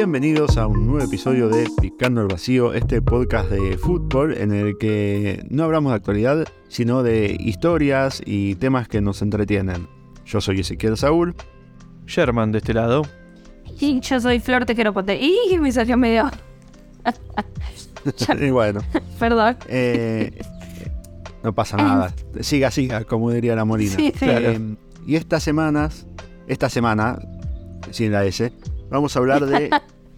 Bienvenidos a un nuevo episodio de Picando el Vacío, este podcast de fútbol en el que no hablamos de actualidad, sino de historias y temas que nos entretienen. Yo soy Ezequiel Saúl. Sherman de este lado. Y yo soy Flor Tejero Ponte. Y me salió medio. y bueno, Perdón. eh, no pasa nada. Siga, siga, como diría la Molina. Sí, sí. Eh, y estas semanas, esta semana, sin la S, vamos a hablar de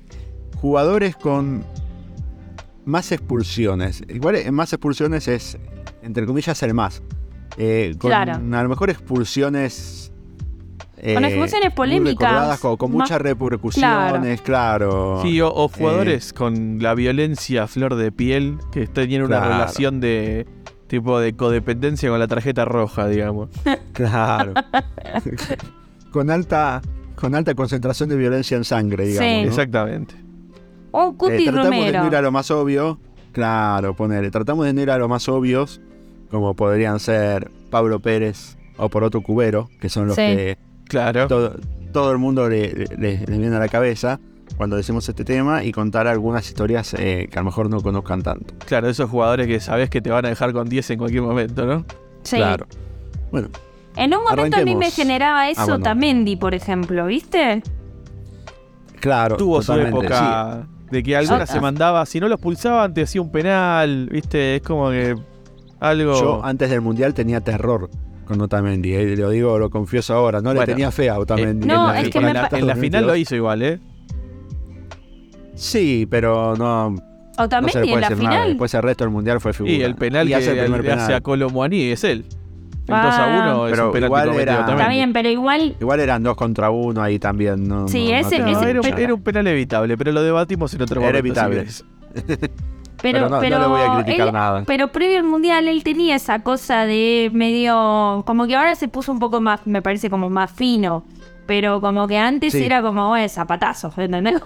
jugadores con más expulsiones. Igual en más expulsiones es, entre comillas, el más. Eh, con Claro. a lo mejor expulsiones. eh, Con expulsiones polémicas, con, muchas repercusiones, claro. Sí, o, o jugadores con la violencia a flor de piel que tienen una Claro. relación de tipo de codependencia con la tarjeta roja, digamos. Claro. con alta. Con alta concentración de violencia en sangre, digamos. Sí. ¿no? Exactamente. Un Eh, Cuti tratamos de no ir a lo más obvio. Claro, ponele. Tratamos de no ir a lo más obvios, como podrían ser Pablo Pérez o por otro cubero, que son los Sí. que Claro. todo, todo el mundo le, le- le- le viene a la cabeza cuando decimos este tema y contar algunas historias eh, que a lo mejor no conozcan tanto. Claro, esos jugadores que sabes que te van a dejar con 10 en cualquier momento, ¿no? Sí. Claro. Bueno, En un momento a mí me generaba eso Ah, bueno. Tamendi, por ejemplo, ¿viste? claro. Tuvo su época de que alguna Ah, se ah. mandaba, si no los pulsaban te hacía un penal, ¿viste? Es como que algo... Yo antes del mundial tenía terror con Otamendi, eh, lo digo, lo confieso ahora. No le tenía fe a Otamendi. no, en la- es que me la- en la final lo hizo igual, ¿eh? Sí, pero no, O no se Tamendi le en la decir nada. final. Después el resto del mundial fue figura. Y el penal que hace el primer le hace penal. a Colomuani es él. El Ah. 2 a 1 es Pero un penal igual cometido era- Está también. bien, pero igual. Igual eran dos contra uno ahí también. No, Sí, no- no ese- tenía No, ese- era, un, mucha- era un penal evitable, pero lo debatimos en otro Era momento. si evitable. querés. Pero, Pero no- no pero le voy a criticar él- nada. Pero previo al mundial él tenía esa cosa de medio. Como que ahora se puso un poco más, me parece como más fino. Pero como que antes Sí. era como, eh, zapatazos, ¿entendés?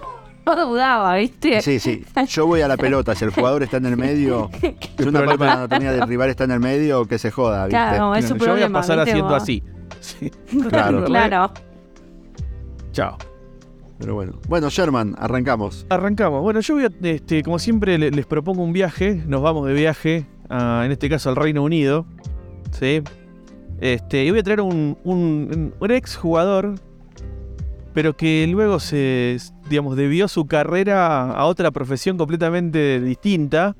No dudaba, ¿viste? Sí, sí. Yo voy a la pelota. Si el jugador está en el medio, si una parte de la anatomía del rival está en el medio, que se joda, ¿viste? Claro, es su Yo voy a pasar ¿viste? haciendo Vos- así. Sí. Claro. Claro. Chao. Pero bueno. Bueno, Sherman, arrancamos. Arrancamos. Bueno, yo voy a, este, como siempre, le- les propongo un viaje. Nos vamos de viaje, a, en este caso al Reino Unido. ¿Sí? Este, y voy a traer un, un, un ex jugador, pero que luego se, digamos, debió su carrera a otra profesión completamente distinta.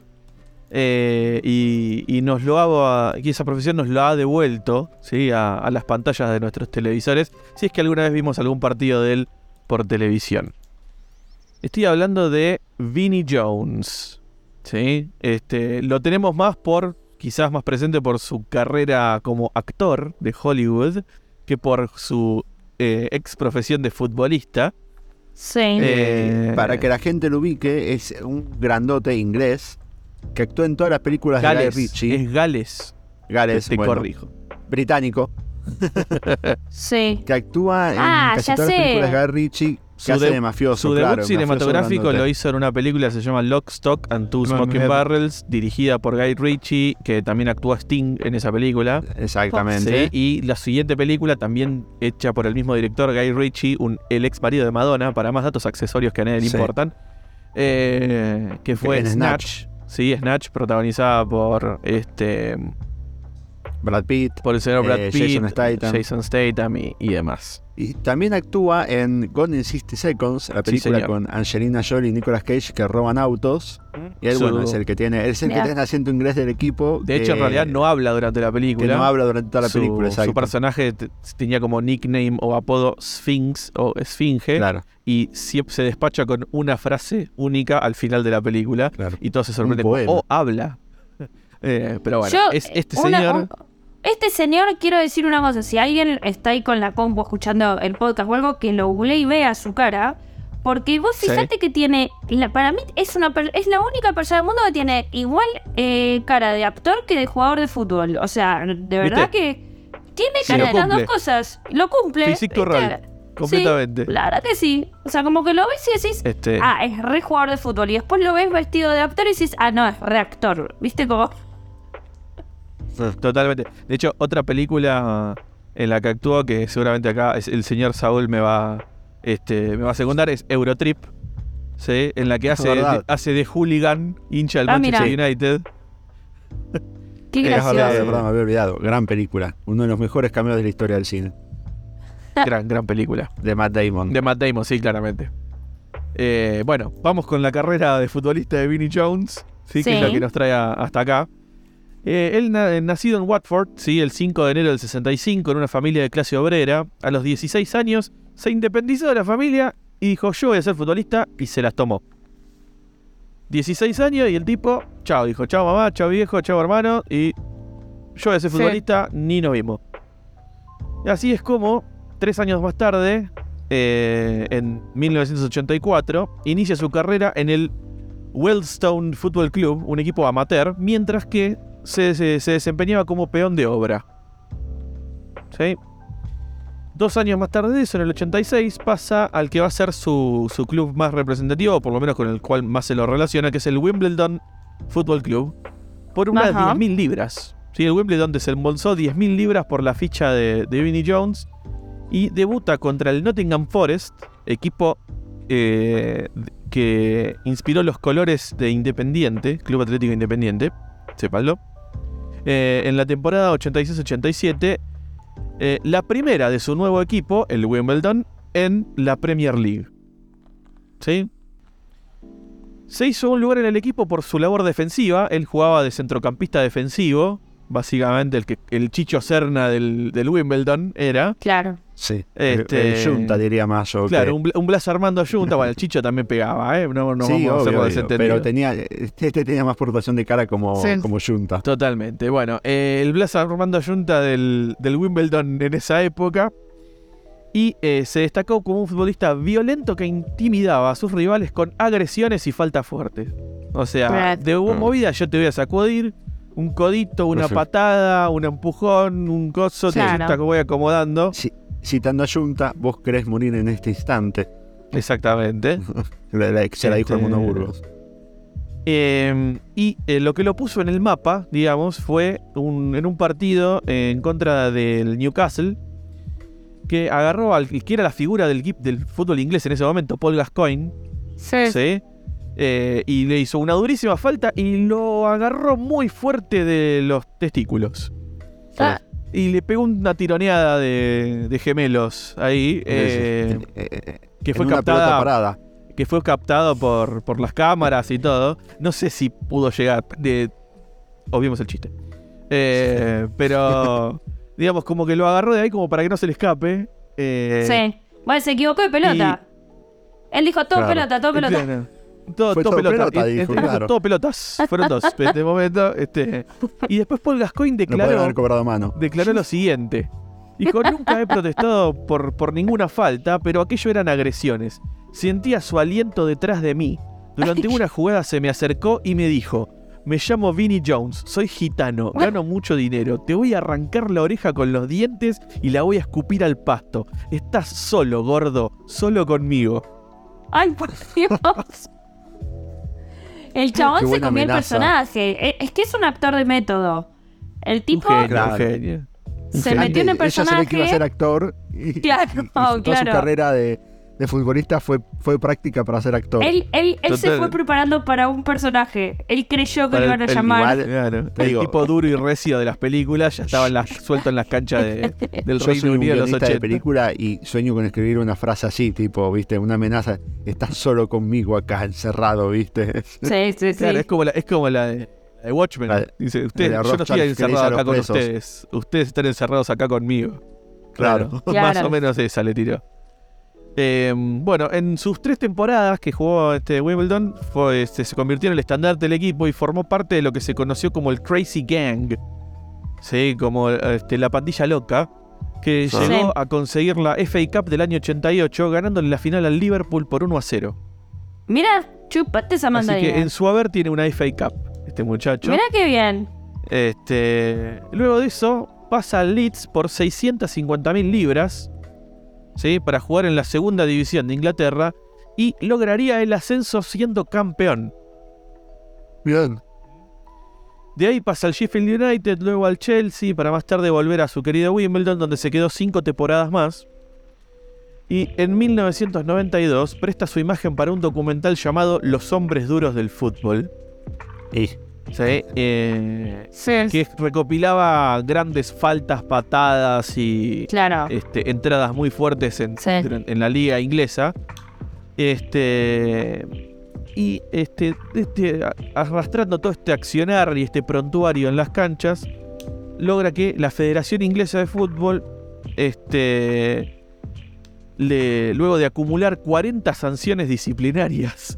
eh, y, y nos lo ha, y esa profesión nos lo ha devuelto ¿sí? a, las pantallas de nuestros televisores. Si es que alguna vez vimos algún partido de él por televisión. Estoy hablando de Vinnie Jones. ¿sí? Este, lo tenemos más por, quizás más presente por su carrera como actor de Hollywood que por su eh, ex profesión de futbolista. Sí. Eh, Para que la gente lo ubique, es un grandote inglés que actuó en todas las películas Gales, de Guy Ritchie. es Gales. Gales, te bueno, corrijo. británico, sí. que actúa en Ah, casi todas las películas de Guy Ritchie, Su que hace de- de mafioso. Su claro, debut cinematográfico lo hizo en una película que se llama Lock, Stock and Two Smoking Barrels, dirigida por Guy Ritchie, que también actúa Sting en esa película. Exactamente. Sí, y la siguiente película, también hecha por el mismo director, Guy Ritchie, un, el ex marido de Madonna, para más datos accesorios que a nadie le Sí. importan, eh, que fue En Snatch. Sí, Snatch, protagonizada por este Brad Pitt. por el señor Brad Eh, Pitt, Jason Statham. Jason Statham y, y demás. Y también actúa en Gone in 60 Seconds, la película con Angelina Jolie y Nicolas Cage que roban autos. Y él, Su- bueno, es el que tiene, es el que tiene acento inglés del equipo. de hecho, en que- realidad no habla durante la que película. no habla durante toda la su, película, su exacto. personaje t- tenía como nickname o apodo Sphinx o Esfinge Claro, y siempre se despacha con una frase única al final de la película claro. y todos se sorprenden poema. oh, habla. Eh, pero bueno, Yo, es este una- señor... un- este señor, quiero decir una cosa, si alguien está ahí con la compu escuchando el podcast o algo, que lo googlee y vea su cara, porque vos Sí. fíjate que tiene, la- para mí es una es la única persona del mundo que tiene igual eh, cara de actor que de jugador de fútbol. O sea, de verdad que tiene cara de las dos cosas. Lo cumple. ¿viste? role, completamente. Sí, la verdad que sí. O sea, como que lo ves y decís, Este, ah, es re jugador de fútbol. Y después lo ves vestido de actor y decís, ah, no, es re actor. ¿Viste cómo? Totalmente. De hecho, otra película en la que actuó, que seguramente acá es- el señor Saúl me va, este, me va a secundar, es Eurotrip. ¿sí? En la que hace, de, hace de hooligan, hincha del Ah, Manchester. United. Qué Eh, gracioso. me había olvidado. Gran película. Uno de los mejores cameos de la historia del cine. Gran, gran película. De Matt Damon. De Matt Damon, sí, claramente. Eh, bueno, vamos con la carrera de futbolista de Vinnie Jones, ¿sí? que es Sí. lo que nos trae a- hasta acá. Eh, él, na- nacido en Watford, ¿sí? el 5 de enero del 65, en una familia de clase obrera, a los 16 años se independizó de la familia y dijo: Yo voy a ser futbolista, y se las tomó. 16 años y el tipo, chao, dijo: Chao mamá, chao viejo, chao hermano, y yo voy a ser Sí. futbolista, ni nos vimos. Y así es como, tres años más tarde, eh, en 1984, inicia su carrera en el Wellstone Football Club, un equipo amateur, mientras que se, se- se desempeñaba como peón de obra. ¿Sí? Dos años más tarde de eso, en el 86, pasa al que va a ser su, su club más representativo, o por lo menos con el cual más se lo relaciona, que es el Wimbledon Football Club, por unas Ajá. 10.000 libras. Sí, el Wimbledon desembolsó 10.000 libras por la ficha de, de Vinnie Jones y debuta contra el Nottingham Forest, equipo eh, que inspiró los colores de Independiente, Club Atlético Independiente, sépanlo, eh, en la temporada 86-87, eh, la primera de su nuevo equipo, el Wimbledon, en la Premier League. ¿Sí? Se hizo un lugar en el equipo por su labor defensiva, él jugaba de centrocampista defensivo, básicamente el, que, el Chicho Serna del, del Wimbledon era. Claro. Sí. Este- El, el Junta diría más. Claro, que- un, un Blas Armando Ayunta, bueno, el Chicho también pegaba, ¿eh? No, no sí, vamos a obvio, hacerlo obvio, pero tenía, este, este tenía más portación de cara como, Sí. como Junta. Totalmente. Bueno, eh, el Blas Armando Ayunta del, del Wimbledon en esa época. Y eh, se destacó como un futbolista violento que intimidaba a sus rivales con agresiones y faltas fuertes. O sea, de Mm. movida yo te voy a sacudir, un codito, una patada, un empujón, un coso, te Claro. te voy acomodando. Si- citando a Junta, vos querés morir en este instante. Exactamente. La- la- se la dijo el Este- Mono Burgos. Eh, y eh, lo que lo puso en el mapa, digamos, fue un- en un partido eh, en contra del Newcastle, que agarró al que era la figura del fútbol inglés en ese momento, Paul Gascoigne, Sí. ¿sí? Eh, y le hizo una durísima falta y lo agarró muy fuerte de los testículos. Ah, Y le pegó una tironeada de, de gemelos ahí, eh, Eh, eh, que en fue una pelota captada parada. que fue captado por, por las cámaras y todo. No sé si pudo llegar. De... Obviemos el chiste. Eh, pero, digamos, como que lo agarró de ahí como para que no se le escape. Eh, sí. Bueno, se equivocó de pelota. Él dijo todo Claro. pelota, todo pelota. Todo, Fue todo todo pelota. pelota, Y- dijo, este- claro. Todo pelotas. Fueron dos en este momento. Este. Y después Paul Gascoigne No declaró, haber cobrado a mano. declaró lo siguiente. Dijo, nunca he protestado por, por ninguna falta, pero aquello eran agresiones. Sentía su aliento detrás de mí. Durante una jugada se me acercó y me dijo, me llamo Vinnie Jones, soy gitano, gano mucho dinero, te voy a arrancar la oreja con los dientes y la voy a escupir al pasto. Estás solo, gordo, solo conmigo. Ay, por Dios. El chabón se comió el amenaza. personaje. Eh, Es que es un actor de método. El tipo un genio, Claro. un genio. se metió en el Ella sabía que iba a ser personaje. actor. Y, Claro, y- y toda su claro. carrera de, de futbolista fue, fue práctica para ser actor. Él, él, él se fue preparando para un personaje. Él creyó que lo iban a el llamar. igual- Claro, Te el digo- tipo duro y recio de las películas ya estaba en las- suelto en las canchas de- del Yo Reino soy un Unido de los guionista 80. de película y sueño con escribir una frase así, tipo, viste, una amenaza. Estás solo conmigo acá, encerrado, viste. Sí, sí, sí. Claro, es como la, es como la de, Watchmen. La Dice, usted, yo no estoy encerrado acá con presos. ustedes. Ustedes están encerrados acá conmigo. Claro. Más Claro. o menos esa le tiró. Eh, bueno, en sus tres temporadas que jugó este Wimbledon, fue, este, se convirtió en el estandarte del equipo y formó parte de lo que se conoció como el Crazy Gang. Sí, como este, la pandilla loca. Que Sí. llegó a conseguir la FA Cup del año 88, ganándole la final al Liverpool por 1 a 0. Mira, chupate esa Así mandarina. que en su haber tiene una FA Cup, este muchacho. Mira qué bien. Este, luego de eso pasa al Leeds por 650.000 libras, ¿sí? Para jugar en la segunda división de Inglaterra y lograría el ascenso siendo campeón. Bien. De ahí pasa al Sheffield United, luego al Chelsea, para más tarde volver a su querido Wimbledon, donde se quedó cinco temporadas más. Y en 1992 presta su imagen para un documental llamado Los hombres duros del fútbol. Y ¿sí? Eh, Sí. que recopilaba grandes faltas, patadas y Claro. este, entradas muy fuertes en, Sí. duran- en la liga inglesa. Este. Y este, este, arrastrando todo este accionar y este prontuario en las canchas, logra que la Federación Inglesa de Fútbol, este, le- luego de acumular 40 sanciones disciplinarias,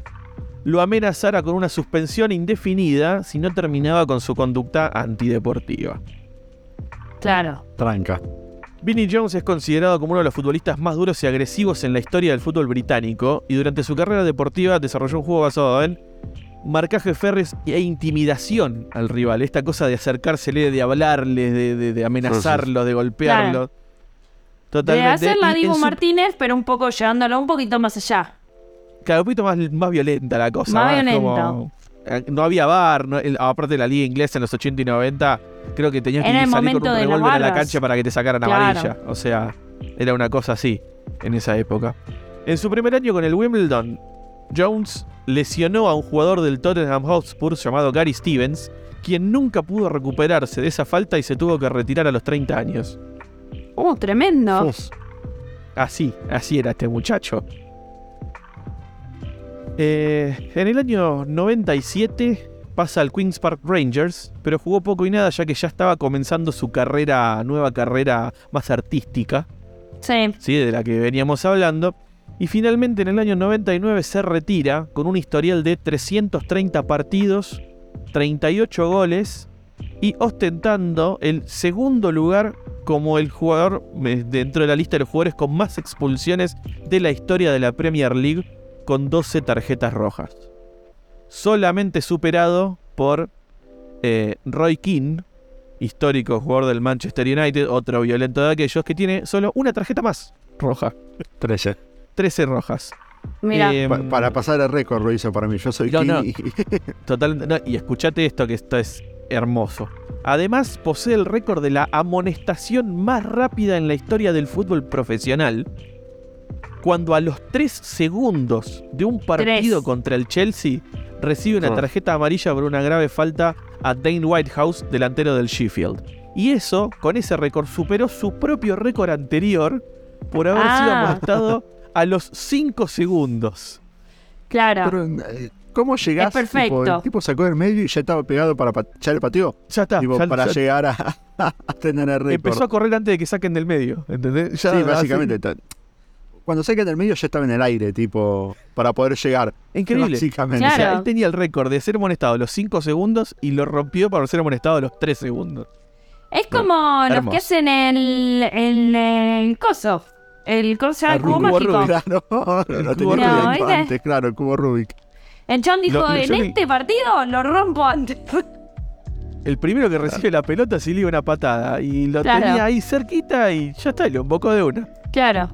lo amenazara con una suspensión indefinida si no terminaba con su conducta antideportiva. Claro. tranca. Vinnie Jones es considerado como uno de los futbolistas más duros y agresivos en la historia del fútbol británico y durante su carrera deportiva desarrolló un juego basado en marcaje férreos e intimidación al rival. Esta cosa de acercársele, de hablarle, de, de- de amenazarlo, de golpearlo. De Totalmente. hacerla su- Martínez, pero un poco llevándolo un poquito más allá. Cada poquito más, más violenta la cosa. Más violenta. eh, no había bar, no- el- aparte de la liga inglesa en los 80 y 90, creo que tenías que salir con un revólver a la cancha para que te sacaran Claro. amarilla. O sea, era una cosa así en esa época. En su primer año con el Wimbledon, Jones lesionó a un jugador del Tottenham Hotspur llamado Gary Stevens, quien nunca pudo recuperarse de esa falta y se tuvo que retirar a los 30 años. Uh, tremendo. Uf. Así, así era este muchacho. Eh, en el año 97 pasa al Queen's Park Rangers, pero jugó poco y nada ya que ya estaba comenzando su carrera, nueva carrera más artística, Sí. ¿sí? de la que veníamos hablando. Y finalmente en el año 99 se retira con un historial de 330 partidos, 38 goles y ostentando el segundo lugar como el jugador eh, dentro de la lista de los jugadores con más expulsiones de la historia de la Premier League con 12 tarjetas rojas. Solamente superado por eh, Roy Keane, histórico jugador del Manchester United, otro violento de aquellos, que tiene solo una tarjeta más roja. 13. 13 rojas. Mira. Eh, Pa- para pasar el récord lo hizo para mí. Yo soy No, y- Total, no, y escuchate esto, que esto es hermoso. Además, posee el récord de la amonestación más rápida en la historia del fútbol profesional. Cuando a los 3 segundos de un partido Tres. contra el Chelsea recibe una Ah. tarjeta amarilla por una grave falta a Dane Whitehouse, delantero del Sheffield. Y eso, con ese récord, superó su propio récord anterior por haber sido Ah. amonestado a los 5 segundos. claro. Pero, eh, ¿Cómo llegás? Es perfecto. Tipo, el tipo sacó del medio y ya estaba pegado para pa- ya le pateó. Ya está. Tipo, ya- para ya- llegar a, a tener el récord. Empezó a correr antes de que saquen del medio, ¿entendés? Ya sí, básicamente. ta- Cuando saqué del medio ya estaba en el aire, tipo, para poder llegar. Increíble. Básicamente. O sea, él tenía el récord de ser amonestado a los 5 segundos y lo rompió para ser amonestado a los 3 segundos. Es como los hermoso. que hacen el, el, el coso. El coso Ah, el cubo Rubik. mágico. Rubik. Claro, El lo cubo Rubik. No, ¿viste? antes, claro, el cubo Rubik. El John dijo, Lo- lo- en este partido lo rompo antes. El primero que recibe la pelota sí le iba una patada y lo Claro. tenía ahí cerquita y ya está, y lo embocó de una. claro.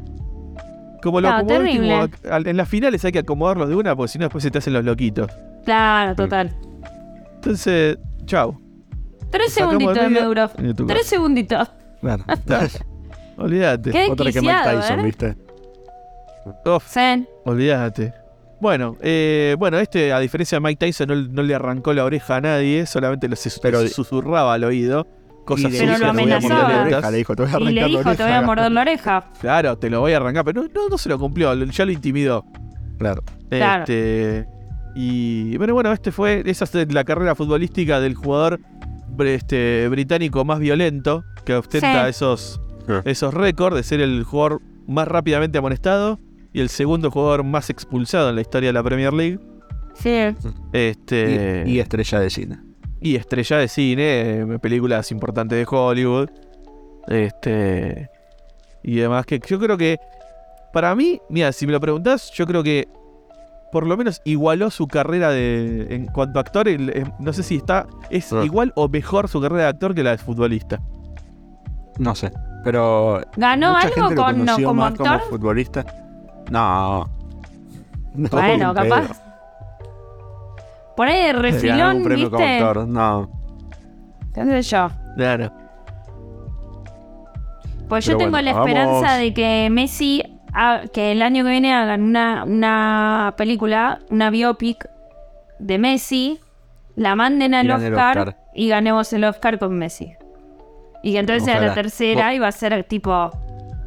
Como lo No, acomodó terrible. en las finales hay que acomodarlos de una porque si no después se te hacen los loquitos. Claro, total. Entonces, chau. Tres Sacamos segunditos de me medio duró. y de tu Tres segunditos. Claro. Olvídate. Qué Otra que Mike desquiciado, Tyson, ¿eh? ¿viste? Uf. Zen. Olvídate. Bueno, eh, bueno, este, a diferencia de Mike Tyson, no, no le arrancó la oreja a nadie, solamente Pero- susurraba al oído. Cosas Y le Pero dijo, lo "Te voy a morder la amenazaba. oreja", Le dijo, te voy a Y arrancar le la dijo, oreja. te voy a morder la oreja. Claro, te lo voy a arrancar, pero no, no, no se lo cumplió, ya lo intimidó. Claro. Claro. Este, y bueno, bueno, este fue, esa es la carrera futbolística del jugador este, británico más violento, que ostenta Sí. esos, esos récords de ser el jugador más rápidamente amonestado y el segundo jugador más expulsado en la historia de la Premier League. Sí. Este, Y, y estrella de cine. Y estrella de cine, eh, películas importantes de Hollywood. Este. Y demás, que yo creo que. Para mí, mira, si me lo preguntás, yo creo que. Por lo menos igualó su carrera de. En cuanto a actor, eh, no sé si está. Es Ah. igual o mejor su carrera de actor que la de futbolista. No sé. Pero. ¿Ganó mucha algo gente lo con, no, como más actor? como futbolista. No. No, bueno, capaz. Por ahí de refilón, como ¿viste? actor. No. ¿Qué sé yo? Claro. Pues yo tengo bueno, la esperanza vamos. de que Messi que el año que viene hagan una, una película, una biopic de Messi, la manden al Oscar, Oscar. y ganemos el Oscar con Messi. Y que entonces a la Ojalá. tercera iba a ser tipo.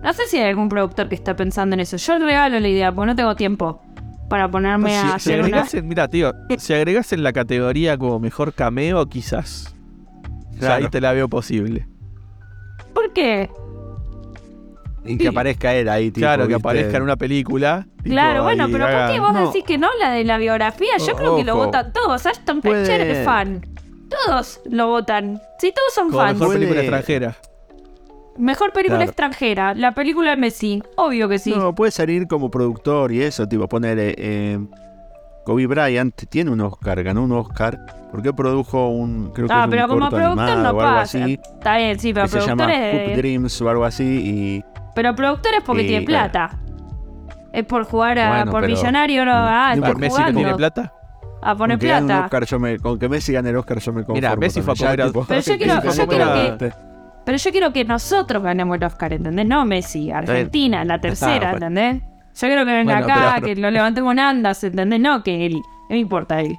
No sé si hay algún productor que está pensando en eso. Yo regalo la idea, porque no tengo tiempo para ponerme a Si, si hacer una. agregasen, mira, tío, si agregasen la categoría como mejor cameo, quizás. O sea, ahí te la veo posible. ¿Por qué? Y que aparezca él ahí, tipo, claro, que ¿viste? aparezca en una película. tipo, Claro, bueno, ahí pero ¿por qué vos No. decís que no la de la biografía? Yo O- creo que lo votan todos. Ashton Kutcher es fan. Todos lo votan. Sí, todos son Como fans. mejor película extranjera. Mejor película Claro. extranjera. La película de Messi. Obvio que sí. No, puede salir como productor y eso, tipo, poner eh, Kobe Bryant tiene un Oscar, ganó un Oscar, porque produjo un, creo que ah, es un pero como corto productor animado no o algo pasa. así, Está bien, sí, pero que se llama productor Hoop es. Dreams o algo así, y Pero productor es porque Y, tiene claro. plata. Es por jugar a, Bueno, por pero- millonario, no, ah, ¿Por Messi no jugando tiene plata? a poner con plata. Oscar, yo me, con que Messi gane el Oscar yo me conformo. Mira, Messi fue a comer a- Pero yo quiero- yo quiero que- este. Pero yo quiero que nosotros ganemos el Oscar, ¿entendés? No Messi, Argentina, la tercera, Ah, ¿entendés? Yo quiero que venga Bueno, acá, pero- que lo levantemos en andas, ¿entendés? No que él. No me importa él.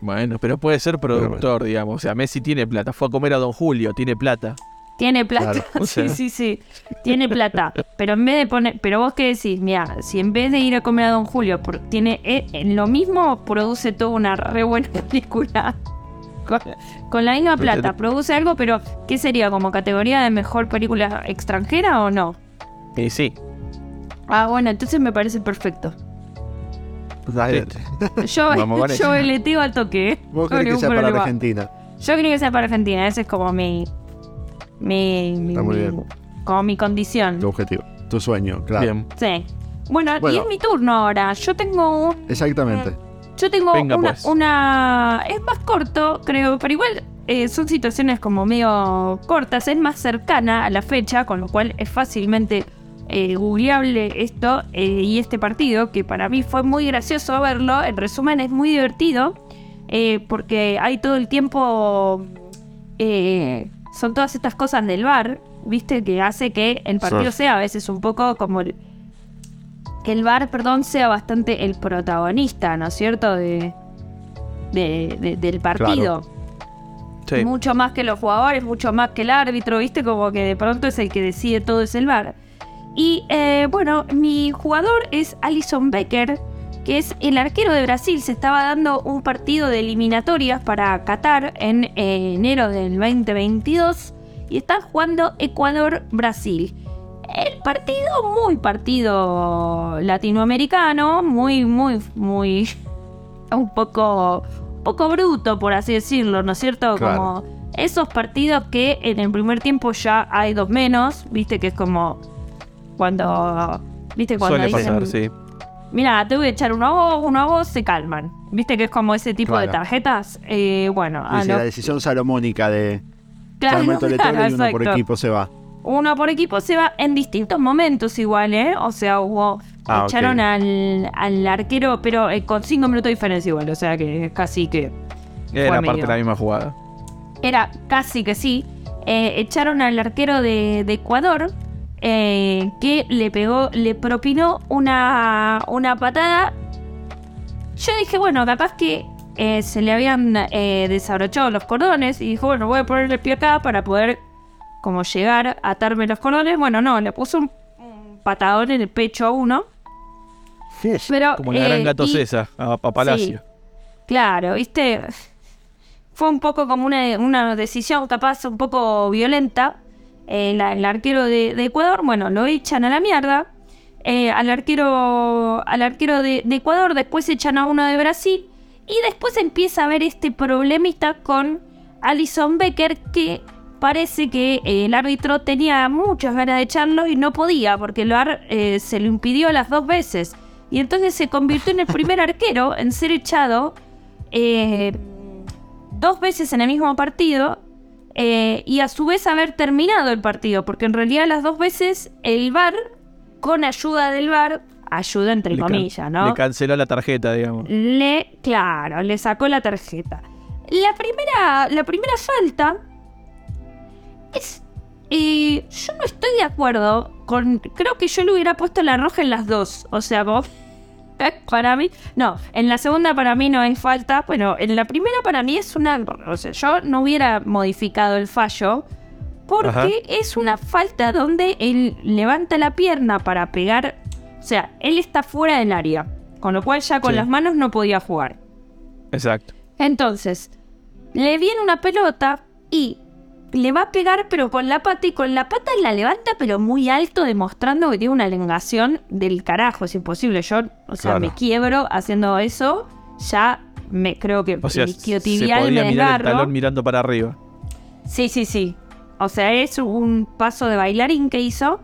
Bueno, pero puede ser productor, digamos. O sea, Messi tiene plata. Fue a comer a Don Julio, tiene plata. Tiene plata, Claro, o sí, sea. sí, sí. Tiene plata. Pero en vez de poner. Pero vos qué decís, mira, si en vez de ir a comer a Don Julio, por- tiene eh, en lo mismo, produce toda una re buena película. Con, con la misma plata, produce algo, pero ¿qué sería? ¿Como categoría de mejor película extranjera o no? Y sí. Ah, bueno, entonces me parece perfecto. Dale. Yo, Vamos yo al toque. ¿eh? Vos No querés que sea para problema. Argentina. Yo creo que sea para Argentina, ese es como mi. Mi. mi- Está muy mi- bien. como mi condición. Tu objetivo, tu sueño, claro. Bien. Sí. Bueno, y es mi turno ahora. Yo tengo. Exactamente. Yo tengo Venga, una, pues. una- Es más corto, creo, pero igual eh, son situaciones como medio cortas. Es más cercana a la fecha, con lo cual es fácilmente eh, googleable esto eh, y este partido, que para mí fue muy gracioso verlo. En resumen, es muy divertido, eh, porque hay todo el tiempo. son todas estas cosas del bar, ¿viste? Que hace que el partido Sí. sea a veces un poco como. el- que el bar, perdón, sea bastante el protagonista, ¿no es cierto? De, de- de- del partido. Sí. Mucho más que los jugadores, mucho más que el árbitro, ¿viste? Como que de pronto es el que decide todo, es el bar. Y eh, bueno, mi jugador es Alison Becker, que es el arquero de Brasil. Se estaba dando un partido de eliminatorias para Qatar en eh, enero del 2022 y están jugando Ecuador-Brasil. El partido, muy partido latinoamericano, muy, muy, muy. un poco. un poco bruto, por así decirlo, ¿no es cierto? Claro. Como esos partidos que en el primer tiempo ya hay dos menos, viste que es como cuando. Viste cuando Suele dicen, pasar, sí. Mira, te voy a echar uno a vos, uno a vos, se calman. Viste que es como ese tipo de tarjetas. Eh, bueno, a la decisión salomónica de claro, claro, y uno por equipo se va. Uno por equipo se va en distintos momentos igual, ¿eh? O sea, hubo... Ah, echaron al, al arquero, pero eh, con cinco minutos de diferencia igual. O sea que casi que... Era parte medio. de la misma jugada. Era casi que sí. Eh, echaron al arquero de, de Ecuador. eh, que le pegó, le propinó una, una patada. Yo dije, bueno, capaz que eh, se le habían eh, desabrochado los cordones. Y dijo, bueno, voy a poner el pie acá para poder como llegar a atarme los cordones. Bueno, no, le puso un, un patadón en el pecho a uno. Pero, Como la gran eh, gato y- César, a, a Palacio. Claro, viste, fue un poco como una, una decisión capaz un poco violenta. Eh, la- el arquero de, de Ecuador, bueno, lo echan a la mierda. Eh, al arquero, al arquero de, de Ecuador, después echan a uno de Brasil. Y después empieza a haber este problemita con Alison Becker que parece que eh, el árbitro tenía muchas ganas de echarlo y no podía porque el VAR eh, se lo impidió las dos veces. Y entonces se convirtió en el primer arquero en ser echado eh, dos veces en el mismo partido eh, y a su vez haber terminado el partido, porque en realidad las dos veces el VAR, con ayuda del VAR, ayuda entre Le comillas, ¿no? Le canceló la tarjeta, digamos. Le, claro, le sacó la tarjeta. La primera, la primera falta es. eh, yo no estoy de acuerdo con, creo que yo le hubiera puesto la roja en las dos. O sea, como, para mí, no, en la segunda para mí no hay falta. Bueno, en la primera para mí es una, o sea, yo no hubiera modificado el fallo porque Ajá. es una falta donde él levanta la pierna para pegar, o sea, él está fuera del área, con lo cual ya con Sí. las manos no podía jugar. Exacto. Entonces, le viene una pelota y le va a pegar, pero con la pata y con la pata la levanta, pero muy alto, demostrando que tiene una elongación del carajo. Es imposible. Yo, o sea, Claro. me quiebro haciendo eso. Ya me creo que O sea, el se isquiotibial podía me mirar el talón mirando para arriba. Sí, sí, sí. O sea, es un paso de bailarín que hizo.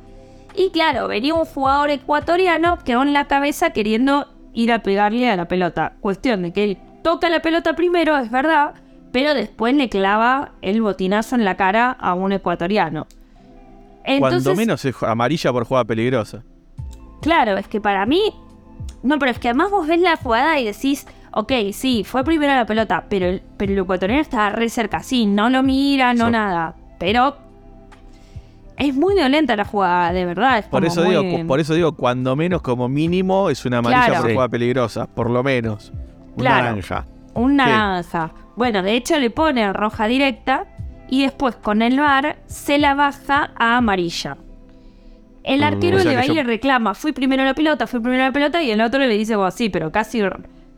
Y claro, venía un jugador ecuatoriano quedó en la cabeza queriendo ir a pegarle a la pelota. Cuestión de que él toca la pelota primero, es verdad, pero después le clava el botinazo en la cara a un ecuatoriano. Entonces, Cuando menos es amarilla por jugada peligrosa. Claro, es que para mí. No, pero es que además vos ves la jugada y decís, ok, sí, fue primero la pelota, pero el, pero el ecuatoriano estaba re cerca, sí, no lo mira, no nada. Pero. Es muy violenta la jugada, de verdad. Es Por como eso, muy- digo, por eso digo, cuando menos como mínimo es una amarilla Claro. por Sí. jugada peligrosa. Por lo menos. Un Claro. naranja. Un naranja. Bueno, de hecho le pone roja directa y después con el VAR se la baja a amarilla. El Mm, arquero o sea le va y yo- le reclama, fui primero la pelota, fui primero la pelota, y el otro le dice, vos sí, pero casi,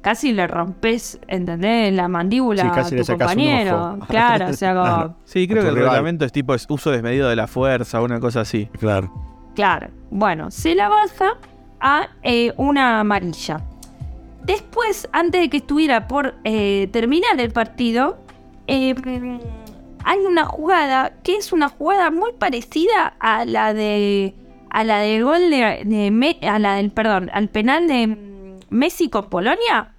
casi le rompes, ¿entendés? La mandíbula Sí, casi a le tu un compañero. ojo. Claro, o sea, como, Claro. Sí, creo que el rival. reglamento es tipo es uso desmedido de la fuerza, una cosa así. Claro. claro. Bueno, se la baja a eh, una amarilla. Después, antes de que estuviera por eh, terminar el partido, eh, hay una jugada que es una jugada muy parecida a la de a la del gol de, de Me- a la del perdón al penal de Messi con Polonia.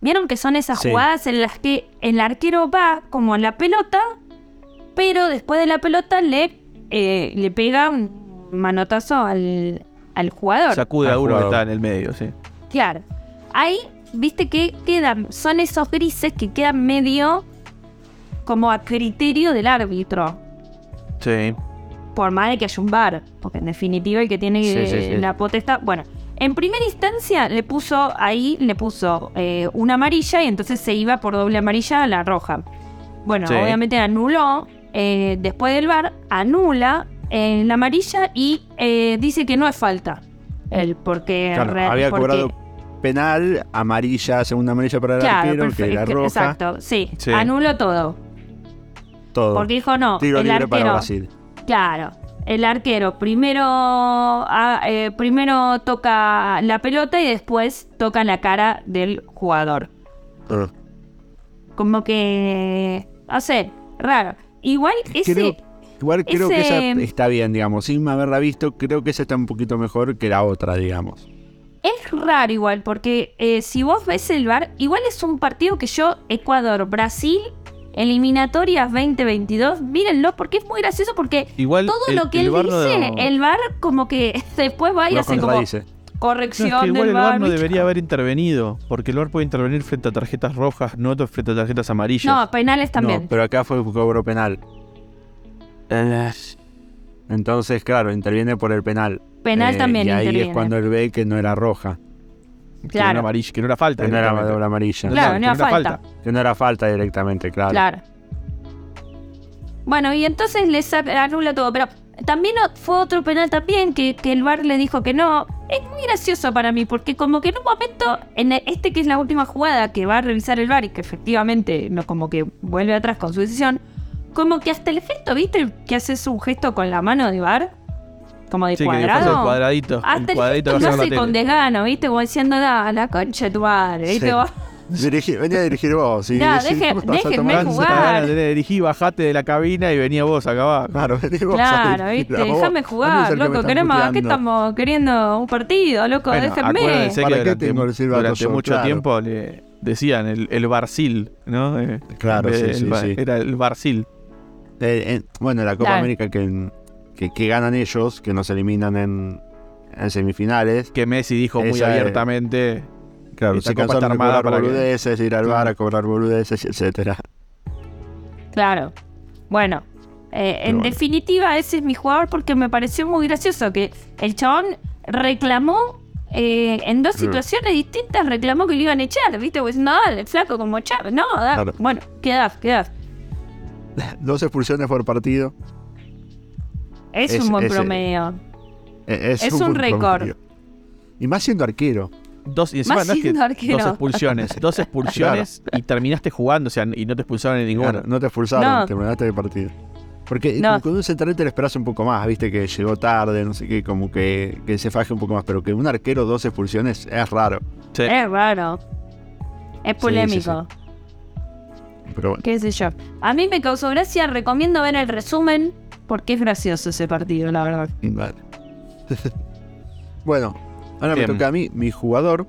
Vieron que son esas Sí. jugadas en las que el arquero va como en la pelota, pero después de la pelota le eh, le pega un manotazo al, al jugador. Sacude a uno que está en el medio, sí. Claro. Ahí, viste que quedan, son esos grises que quedan medio como a criterio del árbitro. Sí. Por más de que haya un bar. Porque en definitiva el que tiene Sí, eh, la potestad. Bueno, en primera instancia le puso ahí, le puso eh, una amarilla y entonces se iba por doble amarilla a la roja. Bueno, Sí. obviamente anuló. eh, después del bar, anula eh, la amarilla y dice que no es falta. Él, porque, Claro, había porque- cobrado penal, amarilla, segunda amarilla para el Claro, arquero, que era roja. exacto, sí, Sí. anuló todo. Todo. Porque dijo no, Tiro el libre para arquero, Brasil. claro, el arquero primero, ah, eh, primero toca la pelota y después toca la cara del jugador. Ah. Como que, no sé, raro. Igual ese, Creo- igual creo que esa está bien, digamos. Sin haberla visto, creo que esa está un poquito mejor que la otra, digamos. Es raro igual, porque eh, si vos ves el bar, igual es un partido que yo, Ecuador, Brasil, eliminatorias 2022, mírenlo, porque es muy gracioso, porque Igual todo el- lo que él no- dice, el bar como que después va y Lo hace como. No, corrección es que igual del el bar. VAR no debería haber intervenido, porque el VAR puede intervenir frente a tarjetas rojas, no frente a tarjetas amarillas. No, penales también. No, pero acá fue cobro penal. Entonces, claro, interviene por el penal. Penal Eh, también Y ahí interviene. es cuando él ve que no era roja, que no era amarilla, que no era falta. que no era doble amarilla. Claro, que no era falta. Que no era falta directamente, claro. Claro. Bueno, y entonces le saca- anula todo, pero también fue otro penal también que, que el VAR le dijo que no. Es muy gracioso para mí, porque como que en un momento, en e- este que es la última jugada que va a revisar el VAR y que efectivamente no como que vuelve atrás con su decisión, como que hasta el gesto, ¿viste? Que haces un gesto con la mano de VAR, como de Sí, que cuadrado. el cuadradito. Hasta el el cuadradito que en la con desgano, ¿viste? Como diciendo, da, la concha de tu madre, ¿viste? Sí. Vos- Dirigí- venía a dirigir vos. Sí, deje- a déjenme tomar- jugar. dirigí, bajate de la cabina y venía vos acá abajo. Claro, vení vos a Claro, viste, a déjame A jugar, que loco, están queremos, ¿qué estamos queriendo? Un partido, loco, Bueno, déjenme. acuérdense ¿Para que qué tengo el silbato durante yo? mucho Claro. tiempo le decían el, el Barcil, ¿no? Eh, Claro, en vez sí, sí, sí. Era el Barcil. Eh, eh, bueno, la Copa Claro. América que, que, que ganan ellos, que nos eliminan en, en semifinales. Que Messi dijo muy Esa es- abiertamente. Claro, se copa está cansaron de armada cobrar para que- boludeces, ir al bar a cobrar boludeces, etcétera. Claro. Bueno, Eh, en bueno. definitiva, ese es mi jugador porque me pareció muy gracioso que el chabón reclamó eh, en dos situaciones distintas, reclamó que lo iban a echar, ¿viste? Pues no, el flaco como Chávez, no, da- Claro. bueno, quedás, quedás. Dos expulsiones por partido. Es, Es- un buen ese- promedio. Eh, Es un récord. promedio. Y más siendo arquero. Dos, y encima Más no es siendo arquero. dos expulsiones, dos expulsiones y terminaste jugando, o sea, y no te expulsaron en ninguna. Claro, no te expulsaron, No. terminaste el partido. Porque No. con un central te lo esperas un poco más, viste que llegó tarde, no sé qué, como que, que se faje un poco más. Pero que un arquero dos expulsiones es raro. Sí. Es raro. Es sí, polémico. Pero bueno, qué sé yo. A mí me causó gracia, recomiendo ver el resumen porque es gracioso ese partido, la verdad. vale. bueno, ahora me toca a mí. Mi jugador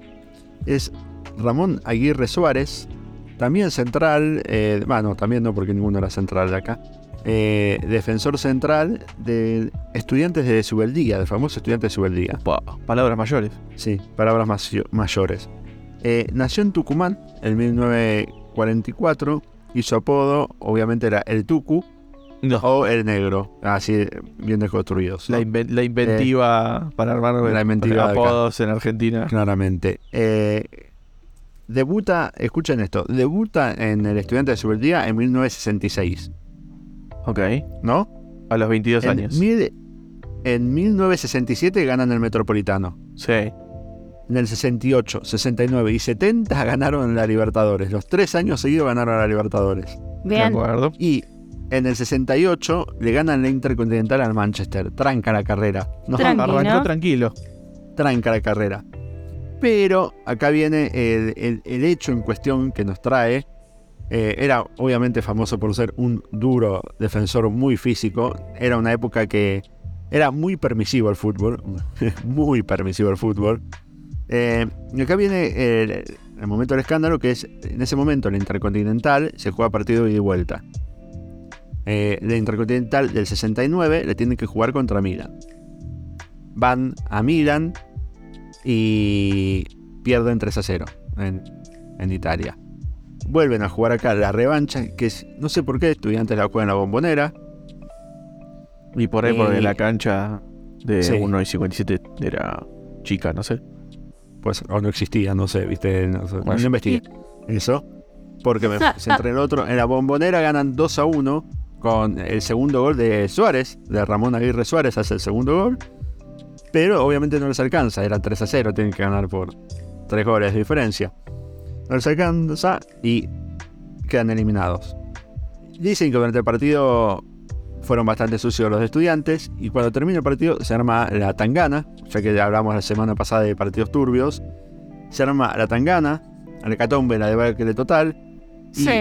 es Ramón Aguirre Suárez. También central, eh, bueno, también no porque ninguno era central de acá. Eh, defensor central de Estudiantes de Subeldía, del famoso Estudiante de Subeldía. Pa- palabras mayores. Sí, palabras mayores. Eh, nació en Tucumán en 1944 y su apodo obviamente era el Tucu No, o el Negro, así bien desconstruidos. ¿no? la, inven- la inventiva para armar la inventiva de apodos en Argentina. Claramente. Eh, debuta, escuchen esto, debuta en el Estudiante de Subeldía en 1966, Ok. ¿no? A los 22 En, años. mil- en 1967 ganan el Metropolitano. Sí. En el 68, 69 y 70 ganaron la Libertadores. Los tres años seguidos ganaron la Libertadores. De Bien. acuerdo. Y en el 68 le ganan la Intercontinental al Manchester. Tranca la carrera. No, Tranqui, Arrancó ¿no? tranquilo. tranca la carrera. Pero acá viene el, el- el hecho en cuestión que nos trae. Eh, era obviamente famoso por ser un duro defensor muy físico. Era una época que era muy permisivo el fútbol. muy permisivo el fútbol. Eh, y acá viene el, el momento del escándalo, que es en ese momento el Intercontinental se juega partido de ida y vuelta. Eh, el Intercontinental del 69 le tienen que jugar contra Milan. Van a Milan y pierden 3 a 0 en, en Italia. Vuelven a jugar acá la revancha, que es, no sé por qué, estudiantes la juegan en la bombonera. Y por ahí, porque Eh, la cancha de sí. 1 y 57 era chica, no sé. Pues o no existía, no sé, viste, no, sé, Bueno. no investigué eso. Porque me centré en el otro. En la bombonera ganan 2 a 1 con el segundo gol de Suárez, de Ramón Aguirre Suárez hace el segundo gol. Pero obviamente no les alcanza, era 3 a 0, tienen que ganar por 3 goles de diferencia. No les alcanza y quedan eliminados. Dicen que durante el partido fueron bastante sucios los estudiantes y cuando termina el partido se arma la tangana, ya que ya hablamos la semana pasada de partidos turbios, se arma la tangana, la hecatombe, la debacle total, y, Sí.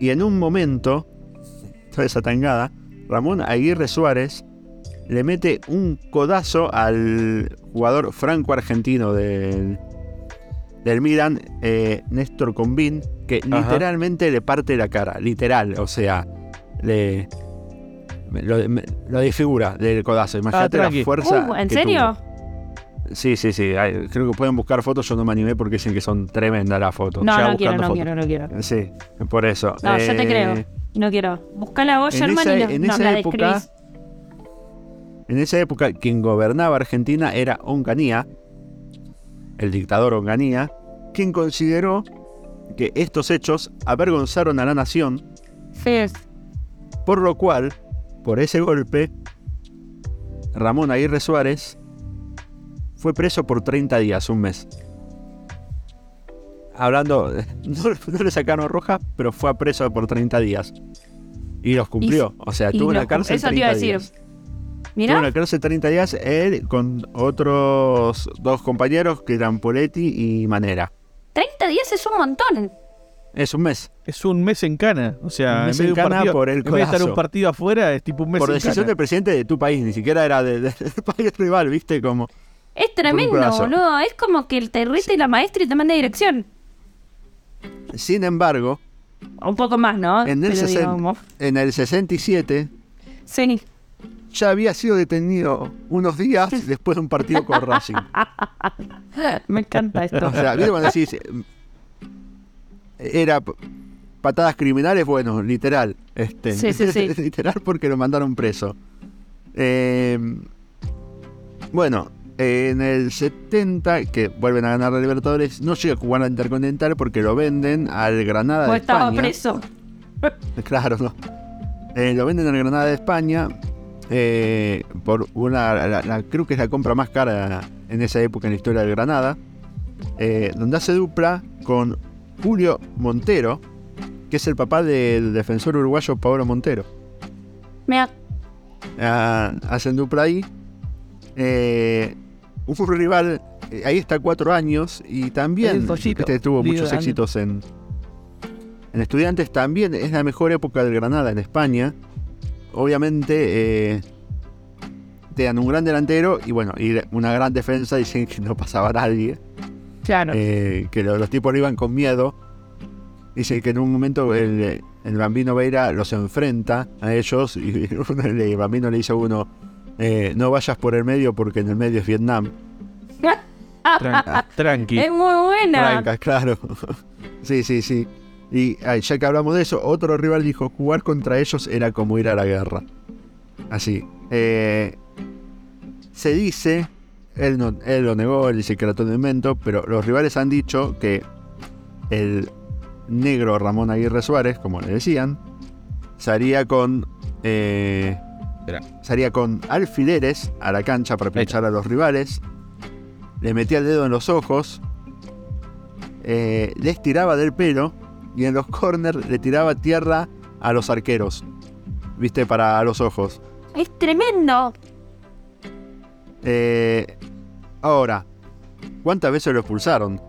y en un momento, toda esa tangada, Ramón Aguirre Suárez le mete un codazo al jugador franco-argentino del, del Milan, eh, Néstor Combín, que Ajá. literalmente le parte la cara, literal, o sea, le... Lo, me- lo desfigura del codazo. Imagínate la fuerza. Uh, ¿En que serio? tuvo. Sí, sí, sí. ay, Creo que pueden buscar fotos. Yo no me animé porque dicen que son tremendas las fotos. No, ya no quiero, no fotos. quiero, no quiero. Sí, por eso. No, yo te Eh, creo. No quiero. En Sherman, esa- y en no, no esa la época. En esa época, quien gobernaba Argentina era Onganía, el dictador Onganía, quien consideró que estos hechos avergonzaron a la nación, Sí. por lo cual, por ese golpe, Ramón Aguirre Suárez fue preso por 30 días, un mes. Hablando, no, no le sacaron roja, pero fue a preso por 30 días. Y los cumplió. o sea, y estuvo en los la cárcel eso te 30 iba a decir. días. Mira, la cárcel 30 días él con otros dos compañeros que eran Poletti y Manera. 30 días es un montón. Es un mes. Es un mes en cana. O sea, Un mes en vez de en cana partido, por el en vez de estar un partido afuera, es tipo un mes Por en decisión cana. del presidente de tu país, ni siquiera era de- de- del país rival, ¿viste? Como. Es tremendo, boludo. Es como que el te rete la maestra y te manda dirección. Sin embargo, Un poco más, ¿no? en el, digamos. en el 67 Sí. ya había sido detenido unos días después de un partido con Racing. Me encanta esto. O sea, ¿viste cuando decís? Era. patadas criminales, bueno, literal. Este, Sí, sí, sí. literal porque lo mandaron preso. Eh, bueno, en el 70, que vuelven a ganar la Libertadores, no llega a jugar a Intercontinental porque lo venden al Granada O de estaba España. preso. Claro, no. Eh, lo venden al Granada de España eh, por una, la- la- creo que es la compra más cara en esa época en la historia del Granada, eh, donde hace dupla con Julio Montero, que es el papá del defensor uruguayo Pablo Montero. Mira, Ah, hacen dupla ahí. Eh, un rival, eh, ahí está cuatro años y también este, tuvo muchos éxitos en, en estudiantes. También es la mejor época del Granada en España. Obviamente eh, te dan un gran delantero y bueno, y una gran defensa. Dicen que no pasaba nadie. claro. Eh, que lo- los tipos iban con miedo. Dice que en un momento el, el bambino Veira los enfrenta a ellos y el bambino le dice a uno, eh, no vayas por el medio porque en el medio es Vietnam. Tran- tranqui. es muy buena. Francas, claro. sí, sí, sí. Y ay, ya que hablamos de eso, otro rival dijo, jugar contra ellos era como ir a la guerra. Así. Eh, se dice, él, no, él lo negó, él dice que era todo un invento, pero los rivales han dicho que el negro Ramón Aguirre Suárez, como le decían, salía con... eh, Espera. salía con alfileres a la cancha para pinchar a los rivales, le metía el dedo en los ojos, eh, les tiraba del pelo y en los corners le tiraba tierra a los arqueros, viste, para los ojos. Es tremendo. Eh, ahora, ¿cuántas veces lo expulsaron?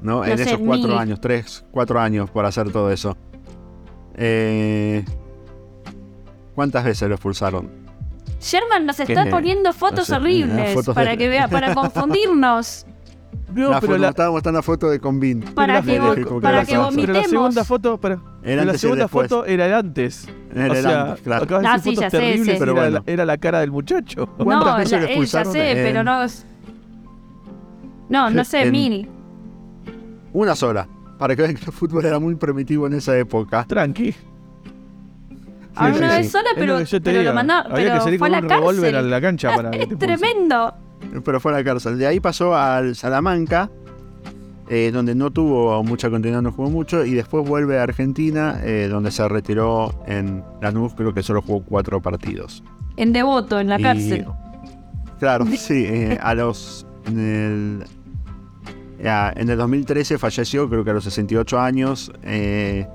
¿No? No en sé, esos cuatro mil. años, tres, cuatro años por hacer todo eso. Eh, ¿Cuántas veces lo expulsaron? Sherman nos está ¿Qué? poniendo fotos No sé, horribles fotos para de- que vea, para confundirnos, No, la pero foto, la, estaba mostrando la foto de Convin. para que, vo- para que la- pero la vomitemos. segunda foto, pero, El la segunda foto era el antes. En o el sea, antes, claro. acabas de Ah, decir sí, ya fotos sé, terribles, Pero era, bueno. la, era la cara del muchacho. ¿Cuántas No, veces la- lo eh, ya expulsaron sé, en- pero no. No, no sé, En- mil. Una sola. Para que vean que el fútbol era muy primitivo en esa época. Tranqui. A sí, una sí. vez sola, Es pero, lo pero lo mandó, Había pero que salir fue con a un la revólver cárcel. a la cancha para que te es tremendo. Pero fue a la cárcel. De ahí pasó al Salamanca, eh, donde no tuvo mucha continuidad, no jugó mucho. Y después vuelve a Argentina, eh, donde se retiró en Lanús. Creo que solo jugó cuatro partidos. En devoto, en la Y- cárcel. Claro, sí. eh, a los. En el, ya, en el 2013 falleció, creo que a los 68 años. eh,